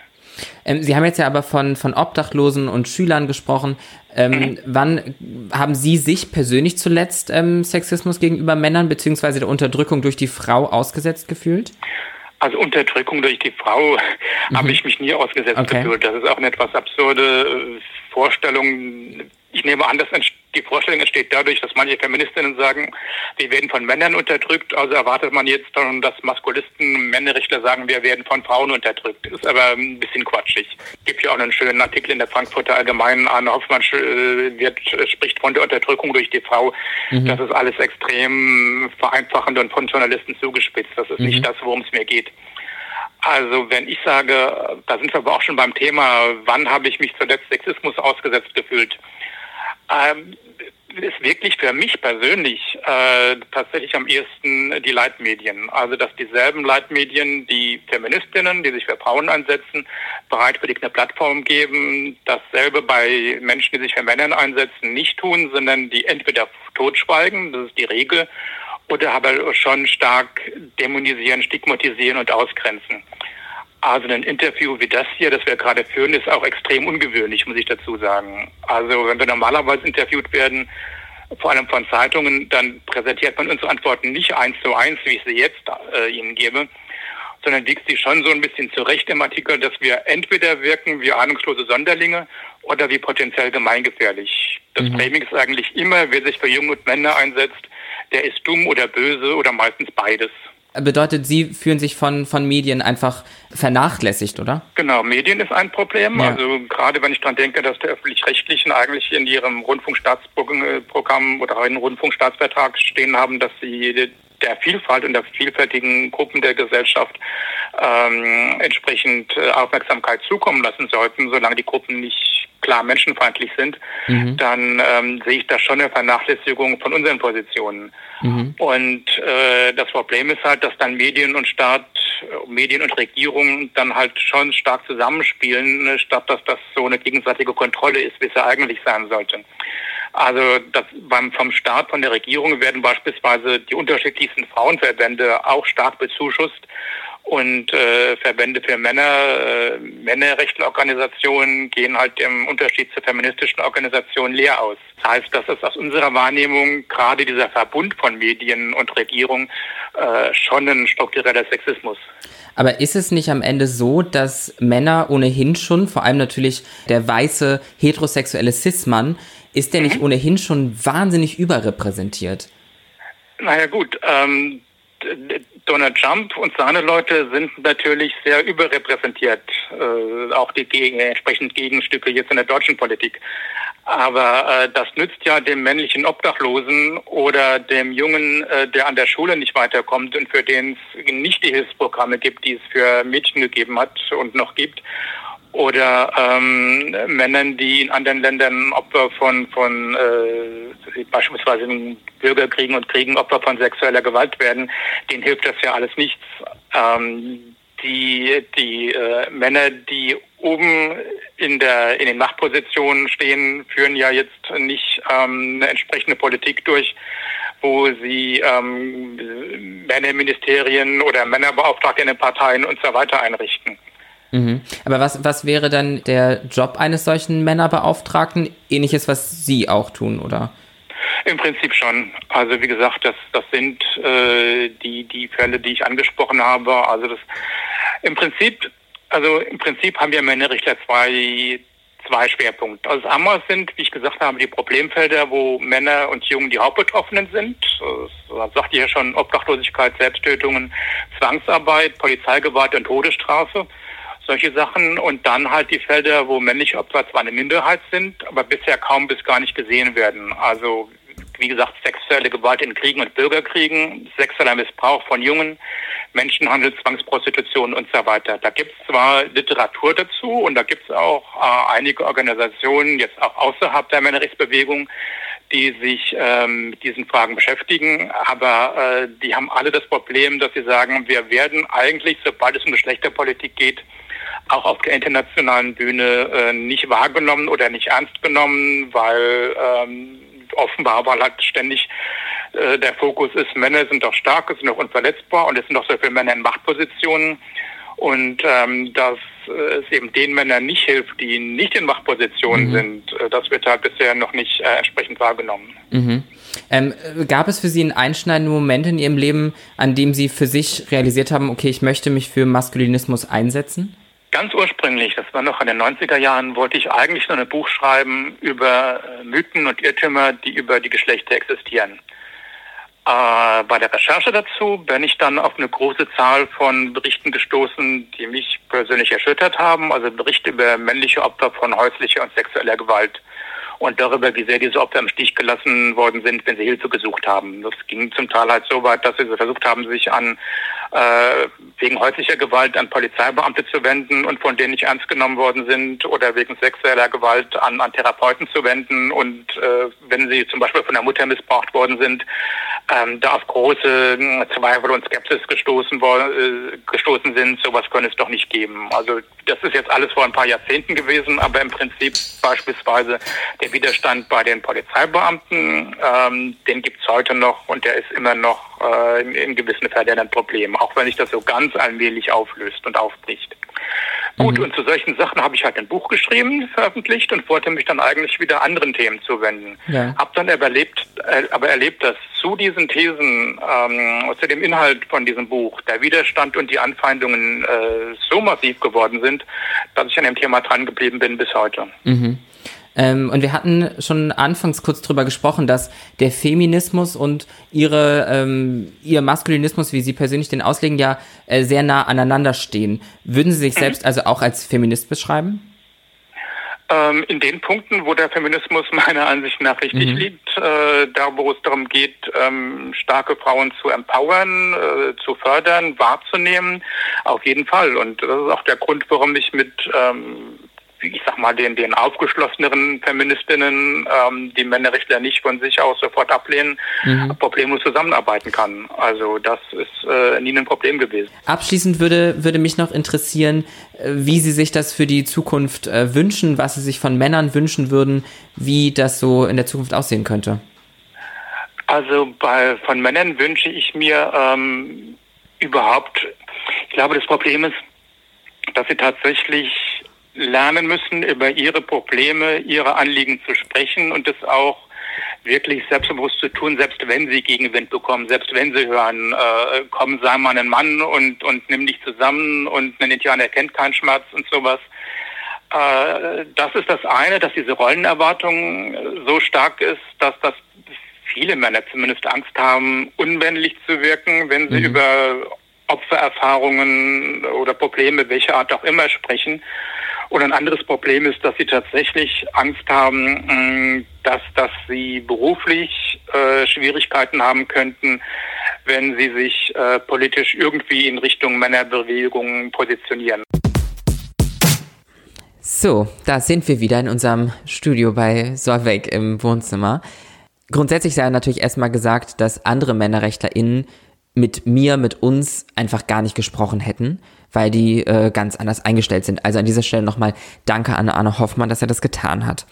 Ähm, Sie haben jetzt ja aber von, von Obdachlosen und Schülern gesprochen. Ähm, mhm. Wann haben Sie sich persönlich zuletzt ähm, Sexismus gegenüber Männern beziehungsweise der Unterdrückung durch die Frau ausgesetzt gefühlt? Also Unterdrückung durch die Frau mhm. habe ich mich nie ausgesetzt okay. gefühlt. Das ist auch eine etwas absurde äh, Vorstellung. Ich nehme an, dass die Vorstellung entsteht dadurch, dass manche Feministinnen sagen, wir werden von Männern unterdrückt, also erwartet man jetzt dann, dass Maskulisten, Männerrechtler sagen, wir werden von Frauen unterdrückt. Ist aber ein bisschen quatschig. Es gibt ja auch einen schönen Artikel in der Frankfurter Allgemeinen. Arne Hoffmann äh, wird, äh, spricht von der Unterdrückung durch die Frau. Mhm. Das ist alles extrem vereinfachend und von Journalisten zugespitzt. Das ist mhm. nicht das, worum es mir geht. Also wenn ich sage, da sind wir aber auch schon beim Thema, wann habe ich mich zuletzt Sexismus ausgesetzt gefühlt? Ähm, ist wirklich für mich persönlich äh, tatsächlich am ehesten die Leitmedien. Also dass dieselben Leitmedien, die Feministinnen, die sich für Frauen einsetzen, bereitwillig eine Plattform geben, dasselbe bei Menschen, die sich für Männer einsetzen, nicht tun, sondern die entweder totschweigen, das ist die Regel, oder aber schon stark dämonisieren, stigmatisieren und ausgrenzen. Also ein Interview wie das hier, das wir gerade führen, ist auch extrem ungewöhnlich, muss ich dazu sagen. Also wenn wir normalerweise interviewt werden, vor allem von Zeitungen, dann präsentiert man unsere Antworten nicht eins zu eins, wie ich sie jetzt äh, Ihnen gebe, sondern wiegt sie schon so ein bisschen zurecht im Artikel, dass wir entweder wirken wie ahnungslose Sonderlinge oder wie potenziell gemeingefährlich. Das mhm. Framing ist eigentlich immer, wer sich für Junge und Männer einsetzt, der ist dumm oder böse oder meistens beides. Bedeutet, Sie fühlen sich von, von Medien einfach vernachlässigt, oder? Genau, Medien ist ein Problem. Ja. Also gerade wenn ich daran denke, dass der Öffentlich-Rechtlichen eigentlich in ihrem Rundfunkstaatsprogramm oder in Rundfunkstaatsvertrag stehen haben, dass sie der Vielfalt und der vielfältigen Gruppen der Gesellschaft ähm, entsprechend äh, Aufmerksamkeit zukommen lassen sollten, solange die Gruppen nicht klar menschenfeindlich sind, mhm. dann ähm, sehe ich da schon eine Vernachlässigung von unseren Positionen. Mhm. Und äh, das Problem ist halt, dass dann Medien und Staat, äh, Medien und Regierung dann halt schon stark zusammenspielen, ne, statt dass das so eine gegenseitige Kontrolle ist, wie es ja eigentlich sein sollte. Also das, beim, vom Staat, von der Regierung werden beispielsweise die unterschiedlichsten Frauenverbände auch stark bezuschusst und äh, Verbände für Männer, äh, Männerrechtlerorganisationen gehen halt im Unterschied zur feministischen Organisation leer aus. Das heißt, das ist aus unserer Wahrnehmung gerade dieser Verbund von Medien und Regierung äh, schon ein struktureller Sexismus. Aber ist es nicht am Ende so, dass Männer ohnehin schon, vor allem natürlich der weiße heterosexuelle Cis-Mann, ist der mhm. nicht ohnehin schon wahnsinnig überrepräsentiert? Naja gut, ähm, Donald Trump und seine Leute sind natürlich sehr überrepräsentiert, äh, auch die gegen, entsprechend Gegenstücke jetzt in der deutschen Politik. Aber äh, das nützt ja dem männlichen Obdachlosen oder dem Jungen, äh, der an der Schule nicht weiterkommt und für den es nicht die Hilfsprogramme gibt, die es für Mädchen gegeben hat und noch gibt oder ähm, Männern, die in anderen Ländern Opfer von, von äh, beispielsweise Bürgerkriegen und Kriegen Opfer von sexueller Gewalt werden, denen hilft das ja alles nichts. Ähm, die die äh, Männer, die oben in der in den Machtpositionen stehen, führen ja jetzt nicht ähm, eine entsprechende Politik durch, wo sie ähm, Männerministerien oder Männerbeauftragte in den Parteien und so weiter einrichten. Mhm. Aber was, was wäre dann der Job eines solchen Männerbeauftragten? Ähnliches, was Sie auch tun, oder? Im Prinzip schon. Also wie gesagt, das, das sind äh, die, die Fälle, die ich angesprochen habe. Also das im Prinzip, also im Prinzip haben wir Männerrichter zwei, zwei Schwerpunkte. Also einmal sind, wie ich gesagt habe, die Problemfelder, wo Männer und Jungen die Hauptbetroffenen sind. Das sagt ja schon Obdachlosigkeit, Selbsttötungen, Zwangsarbeit, Polizeigewalt und Todesstrafe solche Sachen und dann halt die Felder, wo männliche Opfer zwar eine Minderheit sind, aber bisher kaum bis gar nicht gesehen werden. Also wie gesagt, sexuelle Gewalt in Kriegen und Bürgerkriegen, sexueller Missbrauch von Jungen, Menschenhandel, Zwangsprostitution und so weiter. Da gibt es zwar Literatur dazu und da gibt es auch äh, einige Organisationen, jetzt auch außerhalb der Männerrechtsbewegung, die sich ähm, mit diesen Fragen beschäftigen, aber äh, die haben alle das Problem, dass sie sagen, wir werden eigentlich, sobald es um Geschlechterpolitik geht, auch auf der internationalen Bühne äh, nicht wahrgenommen oder nicht ernst genommen, weil ähm, offenbar, weil halt ständig äh, der Fokus ist, Männer sind doch stark, sind doch unverletzbar und es sind doch so viele Männer in Machtpositionen und ähm, dass äh, es eben den Männern nicht hilft, die nicht in Machtpositionen mhm. sind, äh, das wird halt bisher noch nicht äh, entsprechend wahrgenommen. Mhm. Ähm, gab es für Sie einen einschneidenden Moment in Ihrem Leben, an dem Sie für sich realisiert haben, okay, ich möchte mich für Maskulinismus einsetzen? Ganz ursprünglich, das war noch in den 90er Jahren, wollte ich eigentlich nur ein Buch schreiben über äh, Mythen und Irrtümer, die über die Geschlechter existieren. Äh, bei der Recherche dazu bin ich dann auf eine große Zahl von Berichten gestoßen, die mich persönlich erschüttert haben. Also Berichte über männliche Opfer von häuslicher und sexueller Gewalt und darüber, wie sehr diese Opfer im Stich gelassen worden sind, wenn sie Hilfe gesucht haben. Das ging zum Teil halt so weit, dass sie versucht haben, sich an äh, wegen häuslicher Gewalt an Polizeibeamte zu wenden und von denen nicht ernst genommen worden sind oder wegen sexueller Gewalt an, an Therapeuten zu wenden und äh, wenn sie zum Beispiel von der Mutter missbraucht worden sind, ähm, da auf große hm, Zweifel und Skepsis gestoßen, äh, gestoßen sind, sowas könnte es doch nicht geben. Also das ist jetzt alles vor ein paar Jahrzehnten gewesen, aber im Prinzip beispielsweise der Widerstand bei den Polizeibeamten, ähm, den gibt es heute noch und der ist immer noch äh, in, in gewissen Fällen ein Problem, auch wenn sich das so ganz allmählich auflöst und aufbricht. Gut, mhm. und zu solchen Sachen habe ich halt ein Buch geschrieben, veröffentlicht und wollte mich dann eigentlich wieder anderen Themen zuwenden. Ja. Hab dann aber erlebt, äh, aber erlebt, dass zu diesen Thesen, ähm, zu dem Inhalt von diesem Buch, der Widerstand und die Anfeindungen äh, so massiv geworden sind, dass ich an dem Thema dran geblieben bin bis heute. Mhm. Ähm, und wir hatten schon anfangs kurz drüber gesprochen, dass der Feminismus und ihre, ähm, ihr Maskulinismus, wie Sie persönlich den auslegen, ja äh, sehr nah aneinander stehen. Würden Sie sich mhm. selbst also auch als Feminist beschreiben? Ähm, in den Punkten, wo der Feminismus meiner Ansicht nach richtig mhm. liegt, äh, da wo es darum geht, ähm, starke Frauen zu empowern, äh, zu fördern, wahrzunehmen, auf jeden Fall. Und das ist auch der Grund, warum ich mit ähm, ich sag mal, den, den aufgeschlosseneren Feministinnen ähm, die Männerrechtler nicht von sich aus sofort ablehnen, mhm. problemlos zusammenarbeiten kann. Also das ist äh, nie ein Problem gewesen. Abschließend würde, würde mich noch interessieren, äh, wie Sie sich das für die Zukunft äh, wünschen, was Sie sich von Männern wünschen würden, wie das so in der Zukunft aussehen könnte. Also bei, von Männern wünsche ich mir ähm, überhaupt, ich glaube, das Problem ist, dass sie tatsächlich lernen müssen, über ihre Probleme, ihre Anliegen zu sprechen und das auch wirklich selbstbewusst zu tun, selbst wenn sie Gegenwind bekommen, selbst wenn sie hören, äh, komm, sei mal ein Mann und, und nimm dich zusammen und ein Indianer kennt keinen Schmerz und sowas. Äh, das ist das eine, dass diese Rollenerwartung so stark ist, dass das viele Männer zumindest Angst haben, unmännlich zu wirken, wenn sie mhm. über Opfererfahrungen oder Probleme welcher Art auch immer sprechen. Und ein anderes Problem ist, dass sie tatsächlich Angst haben, dass, dass sie beruflich äh, Schwierigkeiten haben könnten, wenn sie sich äh, politisch irgendwie in Richtung Männerbewegungen positionieren. So, da sind wir wieder in unserem Studio bei Solveig im Wohnzimmer. Grundsätzlich sei natürlich erstmal gesagt, dass andere MännerrechtlerInnen mit mir, mit uns einfach gar nicht gesprochen hätten, weil die äh, ganz anders eingestellt sind. Also an dieser Stelle nochmal Danke an Arne Hoffmann, dass er das getan hat.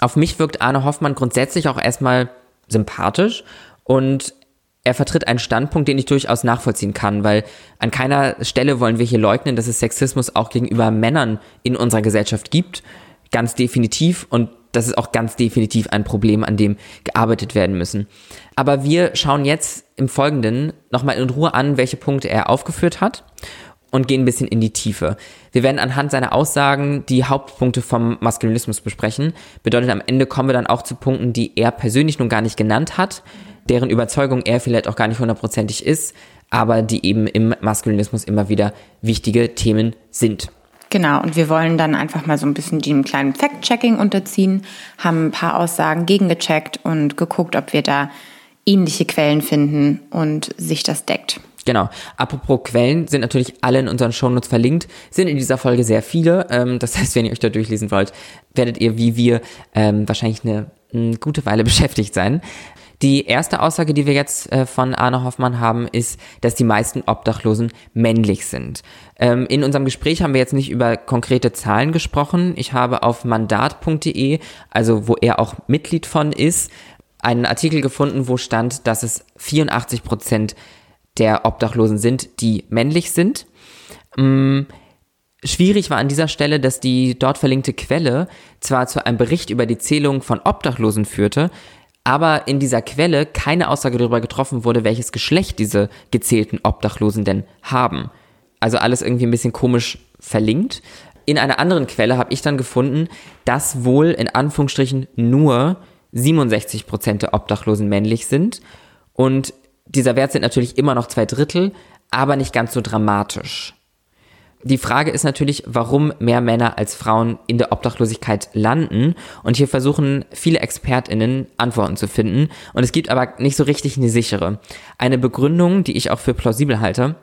Auf mich wirkt Arne Hoffmann grundsätzlich auch erstmal sympathisch und er vertritt einen Standpunkt, den ich durchaus nachvollziehen kann, weil an keiner Stelle wollen wir hier leugnen, dass es Sexismus auch gegenüber Männern in unserer Gesellschaft gibt. Ganz definitiv. Und das ist auch ganz definitiv ein Problem, an dem gearbeitet werden müssen. Aber wir schauen jetzt im Folgenden nochmal in Ruhe an, welche Punkte er aufgeführt hat und gehen ein bisschen in die Tiefe. Wir werden anhand seiner Aussagen die Hauptpunkte vom Maskulinismus besprechen. Bedeutet, am Ende kommen wir dann auch zu Punkten, die er persönlich nun gar nicht genannt hat, deren Überzeugung er vielleicht auch gar nicht hundertprozentig ist, aber die eben im Maskulinismus immer wieder wichtige Themen sind. Genau, und wir wollen dann einfach mal so ein bisschen dem kleinen Fact-Checking unterziehen, haben ein paar Aussagen gegengecheckt und geguckt, ob wir da ähnliche Quellen finden und sich das deckt. Genau. Apropos Quellen sind natürlich alle in unseren Shownotes verlinkt, sind in dieser Folge sehr viele. Ähm, das heißt, wenn ihr euch da durchlesen wollt, werdet ihr wie wir ähm, wahrscheinlich eine, eine gute Weile beschäftigt sein. Die erste Aussage, die wir jetzt äh, von Arne Hoffmann haben, ist, dass die meisten Obdachlosen männlich sind. Ähm, in unserem Gespräch haben wir jetzt nicht über konkrete Zahlen gesprochen. Ich habe auf mandat.de, also wo er auch Mitglied von ist, einen Artikel gefunden, wo stand, dass es 84 Prozent der Obdachlosen sind, die männlich sind. Ähm, Schwierig war an dieser Stelle, dass die dort verlinkte Quelle zwar zu einem Bericht über die Zählung von Obdachlosen führte, aber in dieser Quelle keine Aussage darüber getroffen wurde, welches Geschlecht diese gezählten Obdachlosen denn haben. Also alles irgendwie ein bisschen komisch verlinkt. In einer anderen Quelle habe ich dann gefunden, dass wohl in Anführungsstrichen nur 67 Prozent der Obdachlosen männlich sind. Und dieser Wert sind natürlich immer noch zwei Drittel, aber nicht ganz so dramatisch. Die Frage ist natürlich, warum mehr Männer als Frauen in der Obdachlosigkeit landen. Und hier versuchen viele ExpertInnen Antworten zu finden. Und es gibt aber nicht so richtig eine sichere. Eine Begründung, die ich auch für plausibel halte,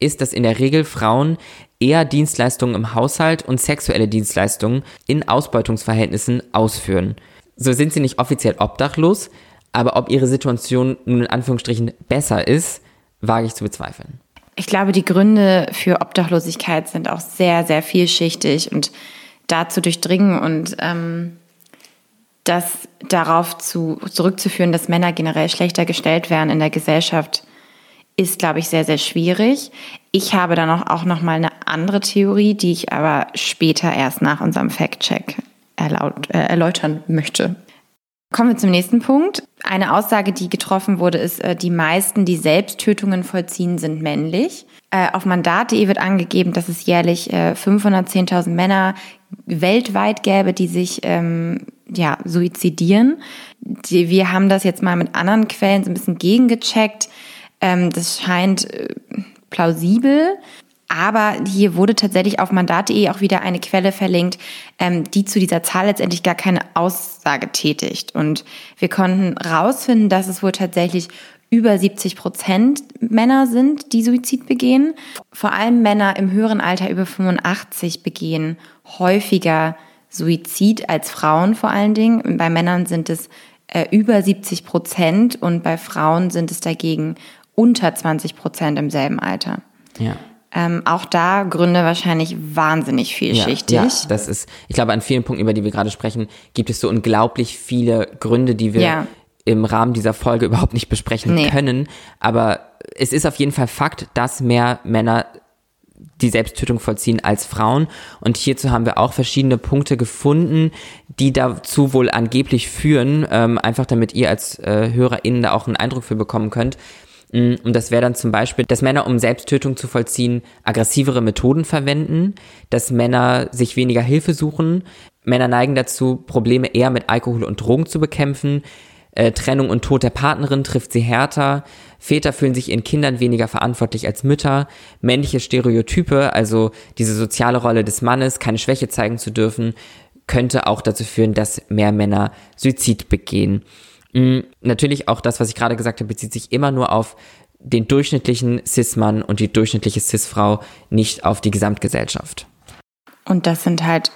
ist, dass in der Regel Frauen eher Dienstleistungen im Haushalt und sexuelle Dienstleistungen in Ausbeutungsverhältnissen ausführen. So sind sie nicht offiziell obdachlos, aber ob ihre Situation nun in Anführungsstrichen besser ist, wage ich zu bezweifeln. Ich glaube, die Gründe für Obdachlosigkeit sind auch sehr, sehr vielschichtig und da zu durchdringen und ähm, das darauf zu, zurückzuführen, dass Männer generell schlechter gestellt werden in der Gesellschaft, ist, glaube ich, sehr, sehr schwierig. Ich habe dann auch, auch noch mal eine andere Theorie, die ich aber später erst nach unserem Fact-Check äh, erläutern möchte. Kommen wir zum nächsten Punkt. Eine Aussage, die getroffen wurde, ist, äh, die meisten, die Selbsttötungen vollziehen, sind männlich. Äh, auf Mandat.de wird angegeben, dass es jährlich 510.000 äh, Männer weltweit gäbe, die sich ähm, ja, suizidieren. wir haben das jetzt mal mit anderen Quellen so ein bisschen gegengecheckt. Ähm, das scheint plausibel. Aber hier wurde tatsächlich auf mandat.de auch wieder eine Quelle verlinkt, ähm, die zu dieser Zahl letztendlich gar keine Aussage tätigt. Und wir konnten rausfinden, dass es wohl tatsächlich über 70 Prozent Männer sind, die Suizid begehen. Vor allem Männer im höheren Alter über 85 begehen häufiger Suizid als Frauen vor allen Dingen. Bei Männern sind es äh, über 70 Prozent und bei Frauen sind es dagegen unter 20 Prozent im selben Alter. Ja. Ähm, auch da Gründe wahrscheinlich wahnsinnig vielschichtig. Ja, ja, das ist, ich glaube, an vielen Punkten, über die wir gerade sprechen, gibt es so unglaublich viele Gründe, die wir ja. im Rahmen dieser Folge überhaupt nicht besprechen nee. können. Aber es ist auf jeden Fall Fakt, dass mehr Männer die Selbsttötung vollziehen als Frauen. Und hierzu haben wir auch verschiedene Punkte gefunden, die dazu wohl angeblich führen, ähm, einfach damit ihr als äh, HörerInnen da auch einen Eindruck für bekommen könnt. Mm, und das wäre dann zum Beispiel, dass Männer, um Selbsttötung zu vollziehen, aggressivere Methoden verwenden, dass Männer sich weniger Hilfe suchen. Männer neigen dazu, Probleme eher mit Alkohol und Drogen zu bekämpfen. Äh, Trennung und Tod der Partnerin trifft sie härter. Väter fühlen sich ihren Kindern weniger verantwortlich als Mütter. Männliche Stereotype, also diese soziale Rolle des Mannes, keine Schwäche zeigen zu dürfen, könnte auch dazu führen, dass mehr Männer Suizid begehen. Mhm, natürlich auch das, was ich gerade gesagt habe, bezieht sich immer nur auf den durchschnittlichen Cis-Mann und die durchschnittliche Cis-Frau, nicht auf die Gesamtgesellschaft. Und das sind halt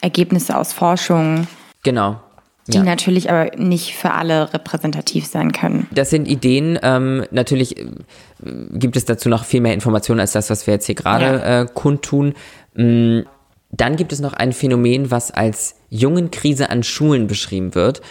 Ergebnisse aus Forschung. Genau. Die ja. natürlich aber nicht für alle repräsentativ sein können. Das sind Ideen. Ähm, natürlich äh, gibt es dazu noch viel mehr Informationen als das, was wir jetzt hier gerade ja. äh, kundtun. Mm, dann gibt es noch ein Phänomen, was als Jungenkrise an Schulen beschrieben wird.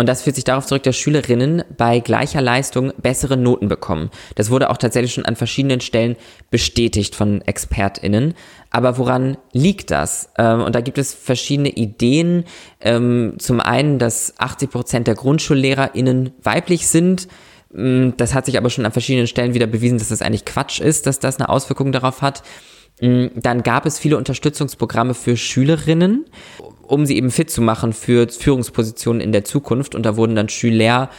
Und das führt sich darauf zurück, dass Schülerinnen bei gleicher Leistung bessere Noten bekommen. Das wurde auch tatsächlich schon an verschiedenen Stellen bestätigt von ExpertInnen. Aber woran liegt das? Ähm, und da gibt es verschiedene Ideen. Ähm, zum einen, dass 80 Prozent der GrundschullehrerInnen weiblich sind. Mm, das hat sich aber schon an verschiedenen Stellen wieder bewiesen, dass das eigentlich Quatsch ist, dass das eine Auswirkung darauf hat. Dann gab es viele Unterstützungsprogramme für Schülerinnen um sie eben fit zu machen für Führungspositionen in der Zukunft. Und da wurden dann Schüler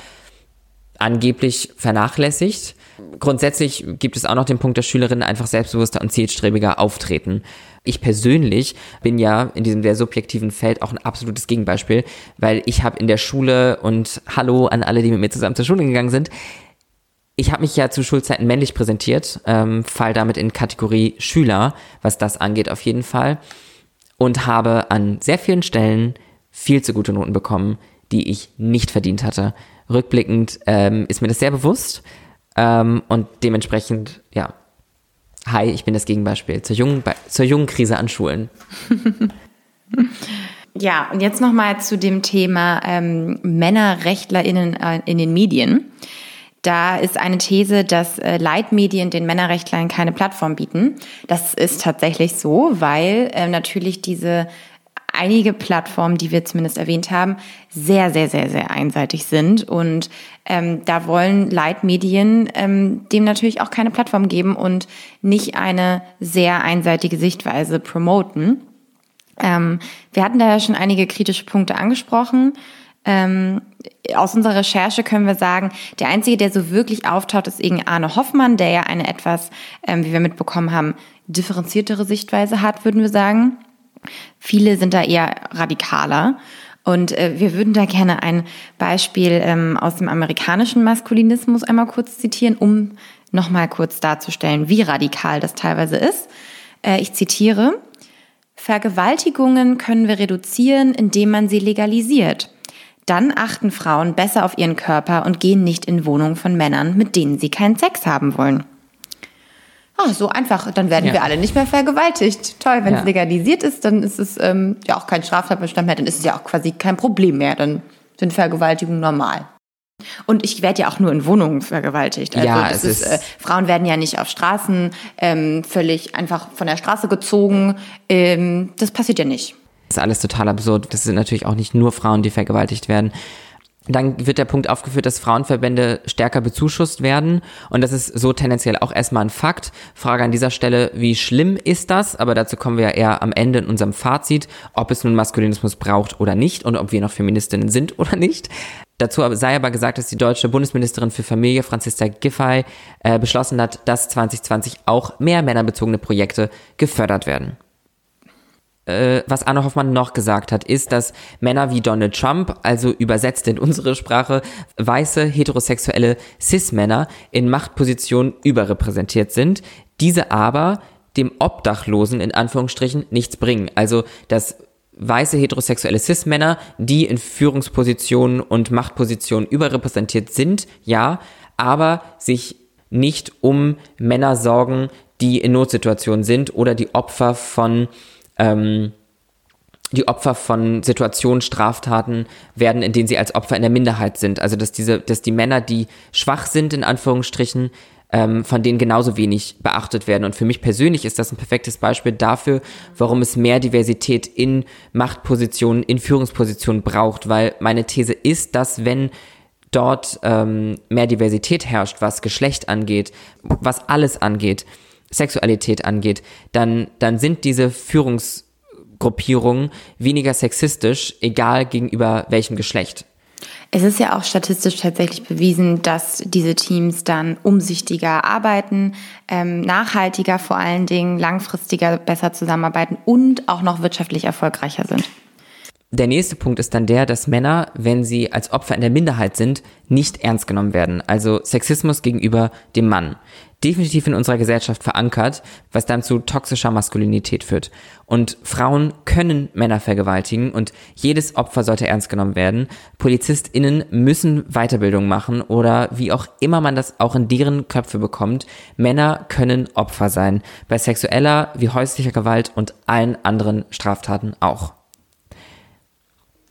angeblich vernachlässigt. Grundsätzlich gibt es auch noch den Punkt, dass Schülerinnen einfach selbstbewusster und zielstrebiger auftreten. Ich persönlich bin ja in diesem sehr subjektiven Feld auch ein absolutes Gegenbeispiel, weil ich habe in der Schule und hallo an alle, die mit mir zusammen zur Schule gegangen sind, ich habe mich ja zu Schulzeiten männlich präsentiert, ähm, fall damit in Kategorie Schüler, was das angeht auf jeden Fall und habe an sehr vielen Stellen viel zu gute Noten bekommen, die ich nicht verdient hatte. Rückblickend ähm, ist mir das sehr bewusst ähm, und dementsprechend, ja, hi, ich bin das Gegenbeispiel zur jungen, zur jungen Krise an Schulen. ja, und jetzt nochmal zu dem Thema ähm, MännerrechtlerInnen äh, in den Medien. Da ist eine These, dass äh, Leitmedien den Männerrechtlern keine Plattform bieten. Das ist tatsächlich so, weil äh, natürlich diese einige Plattformen, die wir zumindest erwähnt haben, sehr, sehr, sehr, sehr einseitig sind. Und ähm, da wollen Leitmedien ähm, dem natürlich auch keine Plattform geben und nicht eine sehr einseitige Sichtweise promoten. Ähm, wir hatten da ja schon einige kritische Punkte angesprochen. Ähm, aus unserer Recherche können wir sagen, der Einzige, der so wirklich auftaucht, ist irgendwie Arne Hoffmann, der ja eine etwas, ähm, wie wir mitbekommen haben, differenziertere Sichtweise hat, würden wir sagen. Viele sind da eher radikaler. Und äh, wir würden da gerne ein Beispiel ähm, aus dem amerikanischen Maskulinismus einmal kurz zitieren, um nochmal kurz darzustellen, wie radikal das teilweise ist. Äh, ich zitiere, Vergewaltigungen können wir reduzieren, indem man sie legalisiert. Dann achten Frauen besser auf ihren Körper und gehen nicht in Wohnungen von Männern, mit denen sie keinen Sex haben wollen. Oh, so einfach, dann werden ja. wir alle nicht mehr vergewaltigt. Toll, wenn ja. es legalisiert ist, dann ist es ähm, ja auch kein Straftatbestand mehr, dann ist es ja auch quasi kein Problem mehr. Dann sind Vergewaltigungen normal. Und ich werde ja auch nur in Wohnungen vergewaltigt. Also ja, es ist, ist äh, Frauen werden ja nicht auf Straßen ähm, völlig einfach von der Straße gezogen. Ähm, das passiert ja nicht. Das ist alles total absurd. Das sind natürlich auch nicht nur Frauen, die vergewaltigt werden. Dann wird der Punkt aufgeführt, dass Frauenverbände stärker bezuschusst werden. Und das ist so tendenziell auch erstmal ein Fakt. Frage an dieser Stelle, wie schlimm ist das? Aber dazu kommen wir ja eher am Ende in unserem Fazit, ob es nun Maskulinismus braucht oder nicht und ob wir noch Feministinnen sind oder nicht. Dazu sei aber gesagt, dass die deutsche Bundesministerin für Familie, Franziska Giffey, äh, beschlossen hat, dass 2020 auch mehr männerbezogene Projekte gefördert werden äh, was Anne Hoffmann noch gesagt hat, ist, dass Männer wie Donald Trump, also übersetzt in unsere Sprache, weiße, heterosexuelle Cis-Männer in Machtpositionen überrepräsentiert sind, diese aber dem Obdachlosen in Anführungsstrichen nichts bringen. Also, dass weiße heterosexuelle Cis-Männer, die in Führungspositionen und Machtpositionen überrepräsentiert sind, ja, aber sich nicht um Männer sorgen, die in Notsituationen sind oder die Opfer von ähm, die Opfer von Situationen, Straftaten werden, in denen sie als Opfer in der Minderheit sind. Also dass diese, dass die Männer, die schwach sind, in Anführungsstrichen, ähm, von denen genauso wenig beachtet werden. Und für mich persönlich ist das ein perfektes Beispiel dafür, warum es mehr Diversität in Machtpositionen, in Führungspositionen braucht. Weil meine These ist, dass wenn dort ähm, mehr Diversität herrscht, was Geschlecht angeht, was alles angeht, Sexualität angeht, dann, dann sind diese Führungsgruppierungen weniger sexistisch, egal gegenüber welchem Geschlecht. Es ist ja auch statistisch tatsächlich bewiesen, dass diese Teams dann umsichtiger arbeiten, ähm, nachhaltiger vor allen Dingen, langfristiger besser zusammenarbeiten und auch noch wirtschaftlich erfolgreicher sind. Der nächste Punkt ist dann der, dass Männer, wenn sie als Opfer in der Minderheit sind, nicht ernst genommen werden. Also Sexismus gegenüber dem Mann. Definitiv in unserer Gesellschaft verankert, was dann zu toxischer Maskulinität führt. Und Frauen können Männer vergewaltigen und jedes Opfer sollte ernst genommen werden. PolizistInnen müssen Weiterbildung machen oder wie auch immer man das auch in deren Köpfe bekommt. Männer können Opfer sein. Bei sexueller wie häuslicher Gewalt und allen anderen Straftaten auch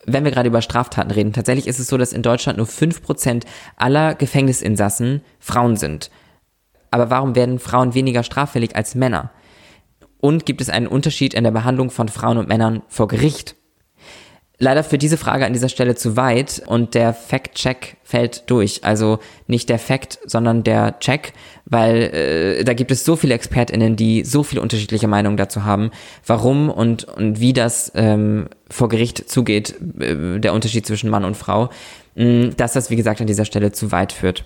wenn wir gerade über Straftaten reden, tatsächlich ist es so, dass in Deutschland nur 5% aller Gefängnisinsassen Frauen sind. Aber warum werden Frauen weniger straffällig als Männer? Und gibt es einen Unterschied in der Behandlung von Frauen und Männern vor Gericht? Leider führt diese Frage an dieser Stelle zu weit und der Fact-Check fällt durch. Also nicht der Fact, sondern der Check, weil äh, da gibt es so viele ExpertInnen, die so viele unterschiedliche Meinungen dazu haben, warum und, und wie das ähm, vor Gericht zugeht, äh, der Unterschied zwischen Mann und Frau, mh, mm, dass das, wie gesagt, an dieser Stelle zu weit führt.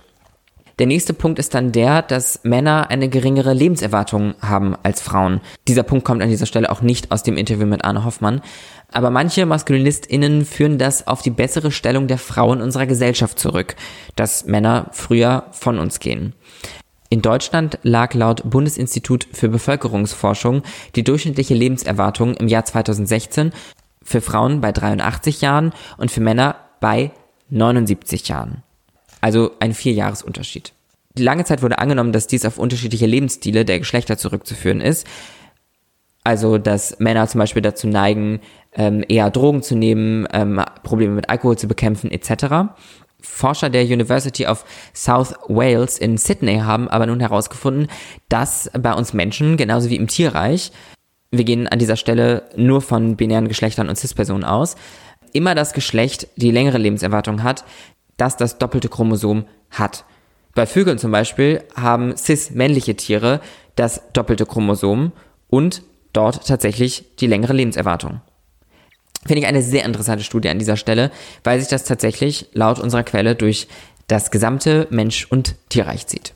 Der nächste Punkt ist dann der, dass Männer eine geringere Lebenserwartung haben als Frauen. Dieser Punkt kommt an dieser Stelle auch nicht aus dem Interview mit Arne Hoffmann. Aber manche MaskulinistInnen führen das auf die bessere Stellung der Frauen unserer Gesellschaft zurück, dass Männer früher von uns gehen. In Deutschland lag laut Bundesinstitut für Bevölkerungsforschung die durchschnittliche Lebenserwartung im Jahr 2016 für Frauen bei 83 Jahren und für Männer bei 79 Jahren. Also ein Vierjahresunterschied. Lange Zeit wurde angenommen, dass dies auf unterschiedliche Lebensstile der Geschlechter zurückzuführen ist. Also, dass Männer zum Beispiel dazu neigen, ähm, eher Drogen zu nehmen, ähm, Probleme mit Alkohol zu bekämpfen, etc. Forscher der University of South Wales in Sydney haben aber nun herausgefunden, dass bei uns Menschen, genauso wie im Tierreich, wir gehen an dieser Stelle nur von binären Geschlechtern und Cis-Personen aus, immer das Geschlecht die längere Lebenserwartung hat, das das doppelte Chromosom hat. Bei Vögeln zum Beispiel haben cis-männliche Tiere das doppelte Chromosom und dort tatsächlich die längere Lebenserwartung. Finde ich eine sehr interessante Studie an dieser Stelle, weil sich das tatsächlich laut unserer Quelle durch das gesamte Mensch- und Tierreich zieht.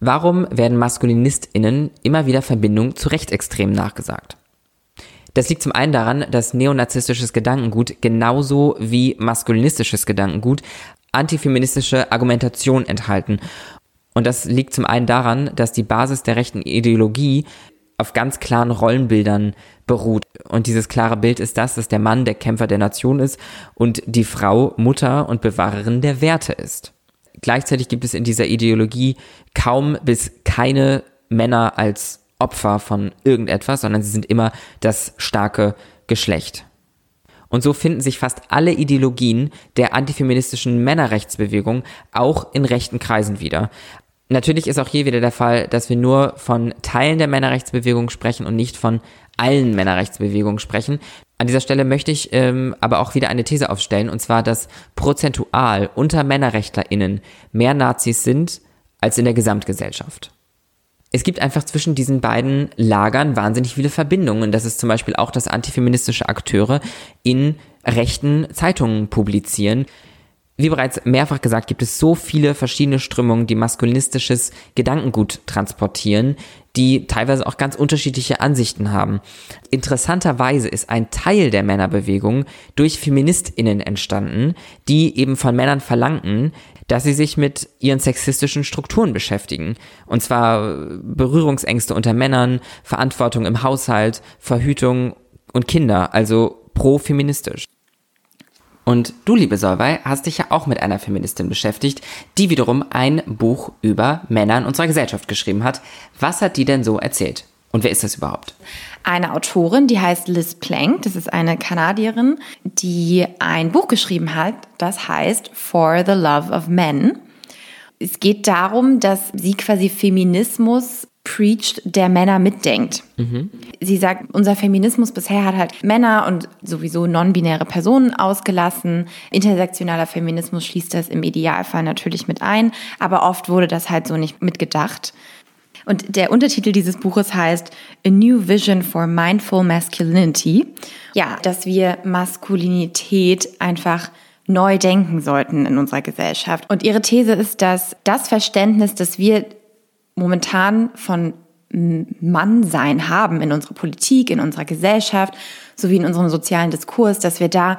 Warum werden MaskulinistInnen immer wieder Verbindungen zu Rechtsextremen nachgesagt? Das liegt zum einen daran, dass neonazistisches Gedankengut genauso wie maskulinistisches Gedankengut antifeministische Argumentation enthalten. Und das liegt zum einen daran, dass die Basis der rechten Ideologie auf ganz klaren Rollenbildern beruht. Und dieses klare Bild ist das, dass der Mann der Kämpfer der Nation ist und die Frau Mutter und Bewahrerin der Werte ist. Gleichzeitig gibt es in dieser Ideologie kaum bis keine Männer als Opfer von irgendetwas, sondern sie sind immer das starke Geschlecht. Und so finden sich fast alle Ideologien der antifeministischen Männerrechtsbewegung auch in rechten Kreisen wieder. Natürlich ist auch hier wieder der Fall, dass wir nur von Teilen der Männerrechtsbewegung sprechen und nicht von allen Männerrechtsbewegungen sprechen. An dieser Stelle möchte ich ähm, aber auch wieder eine These aufstellen, und zwar, dass prozentual unter MännerrechtlerInnen mehr Nazis sind als in der Gesamtgesellschaft es gibt einfach zwischen diesen beiden Lagern wahnsinnig viele Verbindungen. Das ist zum Beispiel auch, dass antifeministische Akteure in rechten Zeitungen publizieren. Wie bereits mehrfach gesagt, gibt es so viele verschiedene Strömungen, die maskulinistisches Gedankengut transportieren, die teilweise auch ganz unterschiedliche Ansichten haben. Interessanterweise ist ein Teil der Männerbewegung durch Feministinnen entstanden, die eben von Männern verlangten, dass sie sich mit ihren sexistischen Strukturen beschäftigen. Und zwar Berührungsängste unter Männern, Verantwortung im Haushalt, Verhütung und Kinder, also pro-feministisch. Und du, liebe Solvay, hast dich ja auch mit einer Feministin beschäftigt, die wiederum ein Buch über Männer in unserer Gesellschaft geschrieben hat. Was hat die denn so erzählt? Und wer ist das überhaupt? Eine Autorin, die heißt Liz Plank, das ist eine Kanadierin, die ein Buch geschrieben hat, das heißt For the Love of Men. Es geht darum, dass sie quasi Feminismus preacht, der Männer mitdenkt. Mhm. Sie sagt, unser Feminismus bisher hat halt Männer und sowieso non-binäre Personen ausgelassen. Intersektionaler Feminismus schließt das im Idealfall natürlich mit ein, aber oft wurde das halt so nicht mitgedacht. Und der Untertitel dieses Buches heißt A New Vision for Mindful Masculinity. Ja, dass wir Maskulinität einfach neu denken sollten in unserer Gesellschaft. Und ihre These ist, dass das Verständnis, das wir momentan von Mannsein haben in unserer Politik, in unserer Gesellschaft, sowie in unserem sozialen Diskurs, dass wir da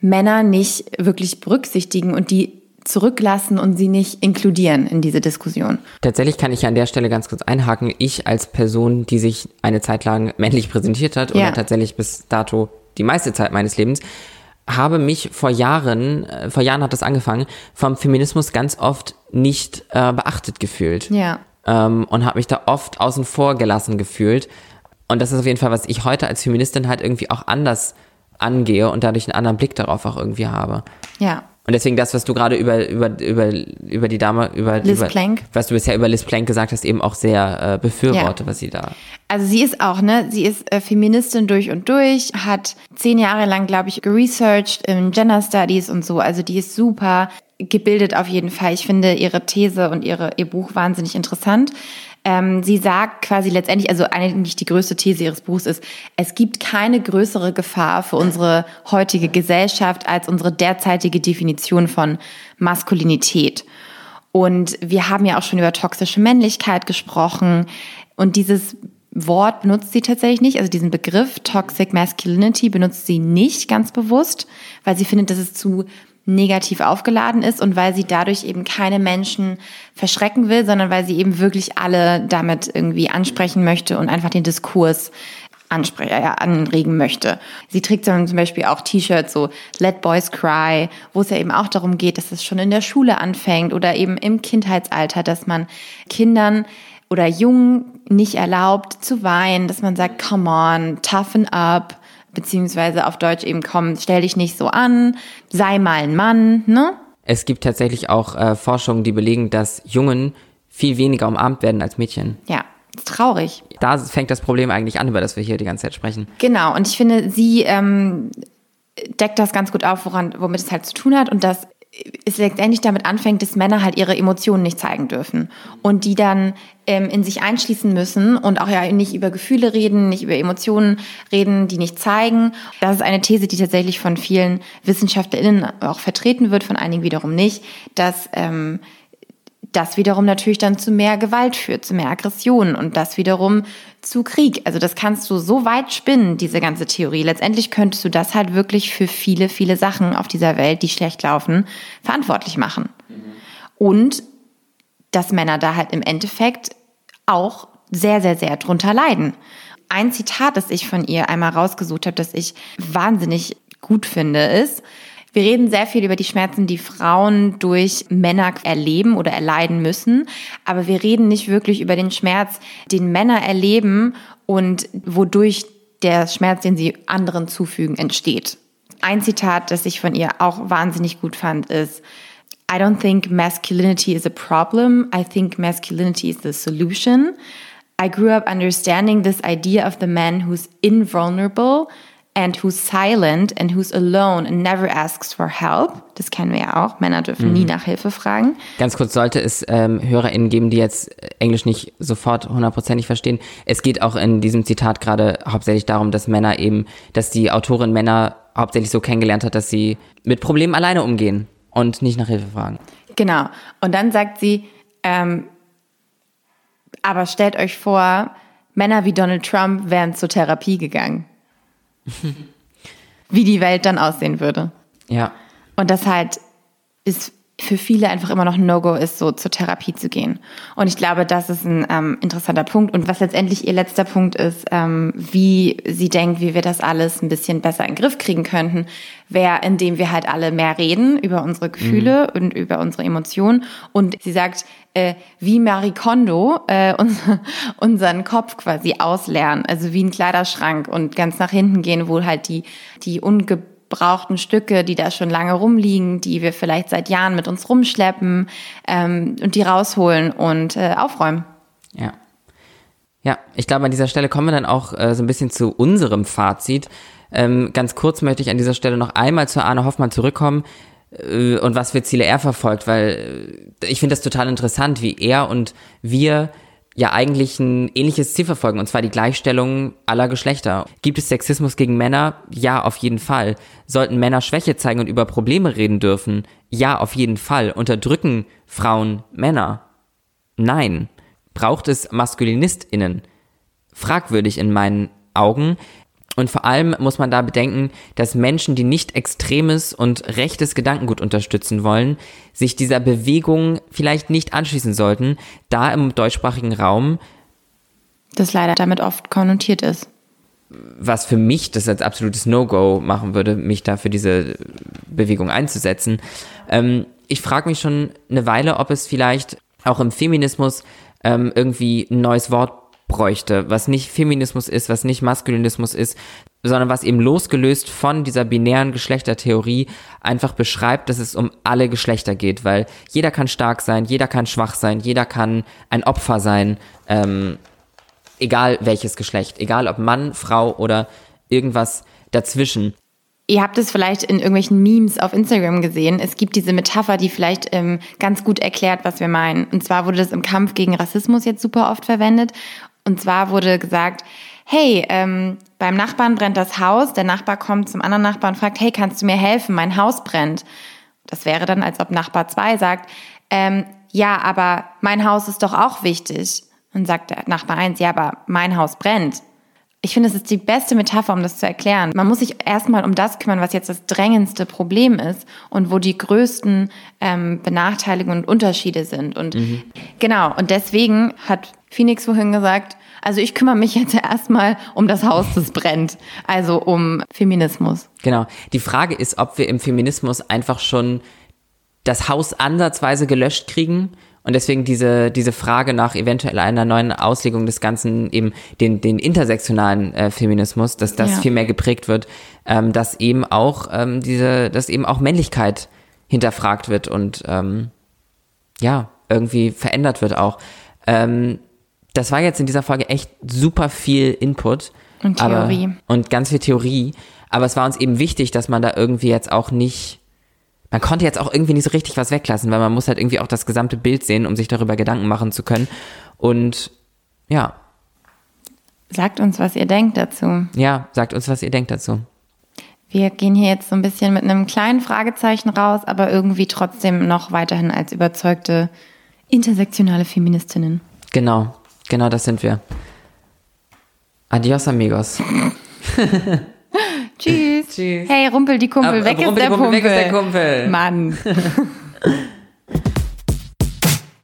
Männer nicht wirklich berücksichtigen und die zurücklassen und sie nicht inkludieren in diese Diskussion. Tatsächlich kann ich an der Stelle ganz kurz einhaken. Ich als Person, die sich eine Zeit lang männlich präsentiert hat ja. oder tatsächlich bis dato die meiste Zeit meines Lebens, habe mich vor Jahren, äh, vor Jahren hat das angefangen, vom Feminismus ganz oft nicht äh, beachtet gefühlt. Ja ähm, und habe mich da oft außen vor gelassen gefühlt. Und das ist auf jeden Fall, was ich heute als Feministin halt irgendwie auch anders angehe und dadurch einen anderen Blick darauf auch irgendwie habe. Ja. Und deswegen das, was du gerade über, über, über, über die Dame, über, Liz über, Plank. was du bisher über Liz Plank gesagt hast, eben auch sehr äh, befürworte, ja. was sie da. Also sie ist auch, ne, sie ist äh, Feministin durch und durch, hat zehn Jahre lang, glaube ich, geresearched in Gender Studies und so. Also die ist super gebildet auf jeden Fall. Ich finde ihre These und ihre, ihr Buch wahnsinnig interessant. Ähm, sie sagt quasi letztendlich, also eigentlich die größte These ihres Buchs ist, es gibt keine größere Gefahr für unsere heutige Gesellschaft als unsere derzeitige Definition von Maskulinität. Und wir haben ja auch schon über toxische Männlichkeit gesprochen. Und dieses Wort benutzt sie tatsächlich nicht, also diesen Begriff Toxic Masculinity benutzt sie nicht ganz bewusst, weil sie findet, dass es zu negativ aufgeladen ist und weil sie dadurch eben keine Menschen verschrecken will, sondern weil sie eben wirklich alle damit irgendwie ansprechen möchte und einfach den Diskurs ansprechen, äh, anregen möchte. Sie trägt dann zum Beispiel auch T-Shirts so Let Boys Cry, wo es ja eben auch darum geht, dass es schon in der Schule anfängt oder eben im Kindheitsalter, dass man Kindern oder Jungen nicht erlaubt zu weinen, dass man sagt, come on, toughen up, beziehungsweise auf Deutsch eben kommen, stell dich nicht so an, sei mal ein Mann, ne? Es gibt tatsächlich auch äh, Forschungen, die belegen, dass Jungen viel weniger umarmt werden als Mädchen. Ja, traurig. Da fängt das Problem eigentlich an, über das wir hier die ganze Zeit sprechen. Genau, und ich finde, sie ähm, deckt das ganz gut auf, woran, womit es halt zu tun hat und das es letztendlich damit anfängt, dass Männer halt ihre Emotionen nicht zeigen dürfen und die dann ähm, in sich einschließen müssen und auch ja nicht über Gefühle reden, nicht über Emotionen reden, die nicht zeigen. Das ist eine These, die tatsächlich von vielen WissenschaftlerInnen auch vertreten wird, von einigen wiederum nicht, dass ähm, das wiederum natürlich dann zu mehr Gewalt führt, zu mehr Aggression und das wiederum zu Krieg. Also das kannst du so weit spinnen, diese ganze Theorie. Letztendlich könntest du das halt wirklich für viele, viele Sachen auf dieser Welt, die schlecht laufen, verantwortlich machen. Und dass Männer da halt im Endeffekt auch sehr, sehr, sehr drunter leiden. Ein Zitat, das ich von ihr einmal rausgesucht habe, das ich wahnsinnig gut finde, ist, wir reden sehr viel über die Schmerzen, die Frauen durch Männer erleben oder erleiden müssen, aber wir reden nicht wirklich über den Schmerz, den Männer erleben und wodurch der Schmerz, den sie anderen zufügen, entsteht. Ein Zitat, das ich von ihr auch wahnsinnig gut fand, ist, I don't think masculinity is a problem. I think masculinity is the solution. I grew up understanding this idea of the man who's invulnerable and who's silent and who's alone and never asks for help. Das kennen wir ja auch. Männer dürfen mhm. nie nach Hilfe fragen. Ganz kurz sollte es ähm, HörerInnen geben, die jetzt Englisch nicht sofort hundertprozentig verstehen. Es geht auch in diesem Zitat gerade hauptsächlich darum, dass Männer eben, dass die Autorin Männer hauptsächlich so kennengelernt hat, dass sie mit Problemen alleine umgehen und nicht nach Hilfe fragen. Genau. Und dann sagt sie, ähm, aber stellt euch vor, Männer wie Donald Trump wären zur Therapie gegangen. wie die Welt dann aussehen würde. Ja. Und das halt ist für viele einfach immer noch ein No-Go ist, so zur Therapie zu gehen. Und ich glaube, das ist ein ähm, interessanter Punkt. Und was letztendlich ihr letzter Punkt ist, ähm, wie sie denkt, wie wir das alles ein bisschen besser in den Griff kriegen könnten, wäre, indem wir halt alle mehr reden über unsere Gefühle mhm. und über unsere Emotionen. Und sie sagt, äh, wie Marie Kondo äh, uns, unseren Kopf quasi auslernen, also wie ein Kleiderschrank und ganz nach hinten gehen, wo halt die, die unge Stücke, die da schon lange rumliegen, die wir vielleicht seit Jahren mit uns rumschleppen ähm, und die rausholen und äh, aufräumen. Ja. Ja, ich glaube, an dieser Stelle kommen wir dann auch äh, so ein bisschen zu unserem Fazit. Ähm, ganz kurz möchte ich an dieser Stelle noch einmal zu Arne Hoffmann zurückkommen und was für Ziele er verfolgt, weil äh, ich finde das total interessant, wie er und wir ja eigentlich ein ähnliches Ziel verfolgen, und zwar die Gleichstellung aller Geschlechter. Gibt es Sexismus gegen Männer? Ja, auf jeden Fall. Sollten Männer Schwäche zeigen und über Probleme reden dürfen? Ja, auf jeden Fall. Unterdrücken Frauen Männer? Nein. Braucht es MaskulinistInnen? Fragwürdig in meinen Augen. Und vor allem muss man da bedenken, dass Menschen, die nicht extremes und rechtes Gedankengut unterstützen wollen, sich dieser Bewegung vielleicht nicht anschließen sollten, da im deutschsprachigen Raum das leider damit oft konnotiert ist. Was für mich das als absolutes No-Go machen würde, mich da für diese Bewegung einzusetzen. Ähm, ich frage mich schon eine Weile, ob es vielleicht auch im Feminismus ähm, irgendwie ein neues Wort bräuchte, was nicht Feminismus ist, was nicht Maskulinismus ist, sondern was eben losgelöst von dieser binären Geschlechtertheorie einfach beschreibt, dass es um alle Geschlechter geht, weil jeder kann stark sein, jeder kann schwach sein, jeder kann ein Opfer sein, ähm, egal welches Geschlecht, egal ob Mann, Frau oder irgendwas dazwischen. Ihr habt es vielleicht in irgendwelchen Memes auf Instagram gesehen. Es gibt diese Metapher, die vielleicht ähm, ganz gut erklärt, was wir meinen. Und zwar wurde das im Kampf gegen Rassismus jetzt super oft verwendet. Und zwar wurde gesagt, hey, ähm, beim Nachbarn brennt das Haus, der Nachbar kommt zum anderen Nachbarn und fragt, hey, kannst du mir helfen, mein Haus brennt. Das wäre dann, als ob Nachbar 2 sagt, ähm, ja, aber mein Haus ist doch auch wichtig. Und sagt der Nachbar 1, ja, aber mein Haus brennt. Ich finde, es ist die beste Metapher, um das zu erklären. Man muss sich erstmal um das kümmern, was jetzt das drängendste Problem ist und wo die größten ähm, Benachteiligungen und Unterschiede sind. Und mhm. genau, und deswegen hat Phoenix vorhin gesagt, also ich kümmere mich jetzt erstmal um das Haus, das brennt. Also um Feminismus. Genau. Die Frage ist, ob wir im Feminismus einfach schon das Haus ansatzweise gelöscht kriegen und deswegen diese, diese Frage nach eventuell einer neuen Auslegung des Ganzen, eben den, den intersektionalen äh, Feminismus, dass das ja. viel mehr geprägt wird, ähm, dass eben auch ähm, diese, dass eben auch Männlichkeit hinterfragt wird und ähm, ja, irgendwie verändert wird auch. Ähm, das war jetzt in dieser Folge echt super viel Input. Und Theorie. Aber, und ganz viel Theorie. Aber es war uns eben wichtig, dass man da irgendwie jetzt auch nicht, man konnte jetzt auch irgendwie nicht so richtig was weglassen, weil man muss halt irgendwie auch das gesamte Bild sehen, um sich darüber Gedanken machen zu können. Und ja. Sagt uns, was ihr denkt dazu. Ja, sagt uns, was ihr denkt dazu. Wir gehen hier jetzt so ein bisschen mit einem kleinen Fragezeichen raus, aber irgendwie trotzdem noch weiterhin als überzeugte intersektionale Feministinnen. Genau. Genau, das sind wir. Adios, amigos. Tschüss. Tschüss. Hey, Rumpel die Kumpel, weg, ist, der Kumpel. weg ist der Kumpel. Mann.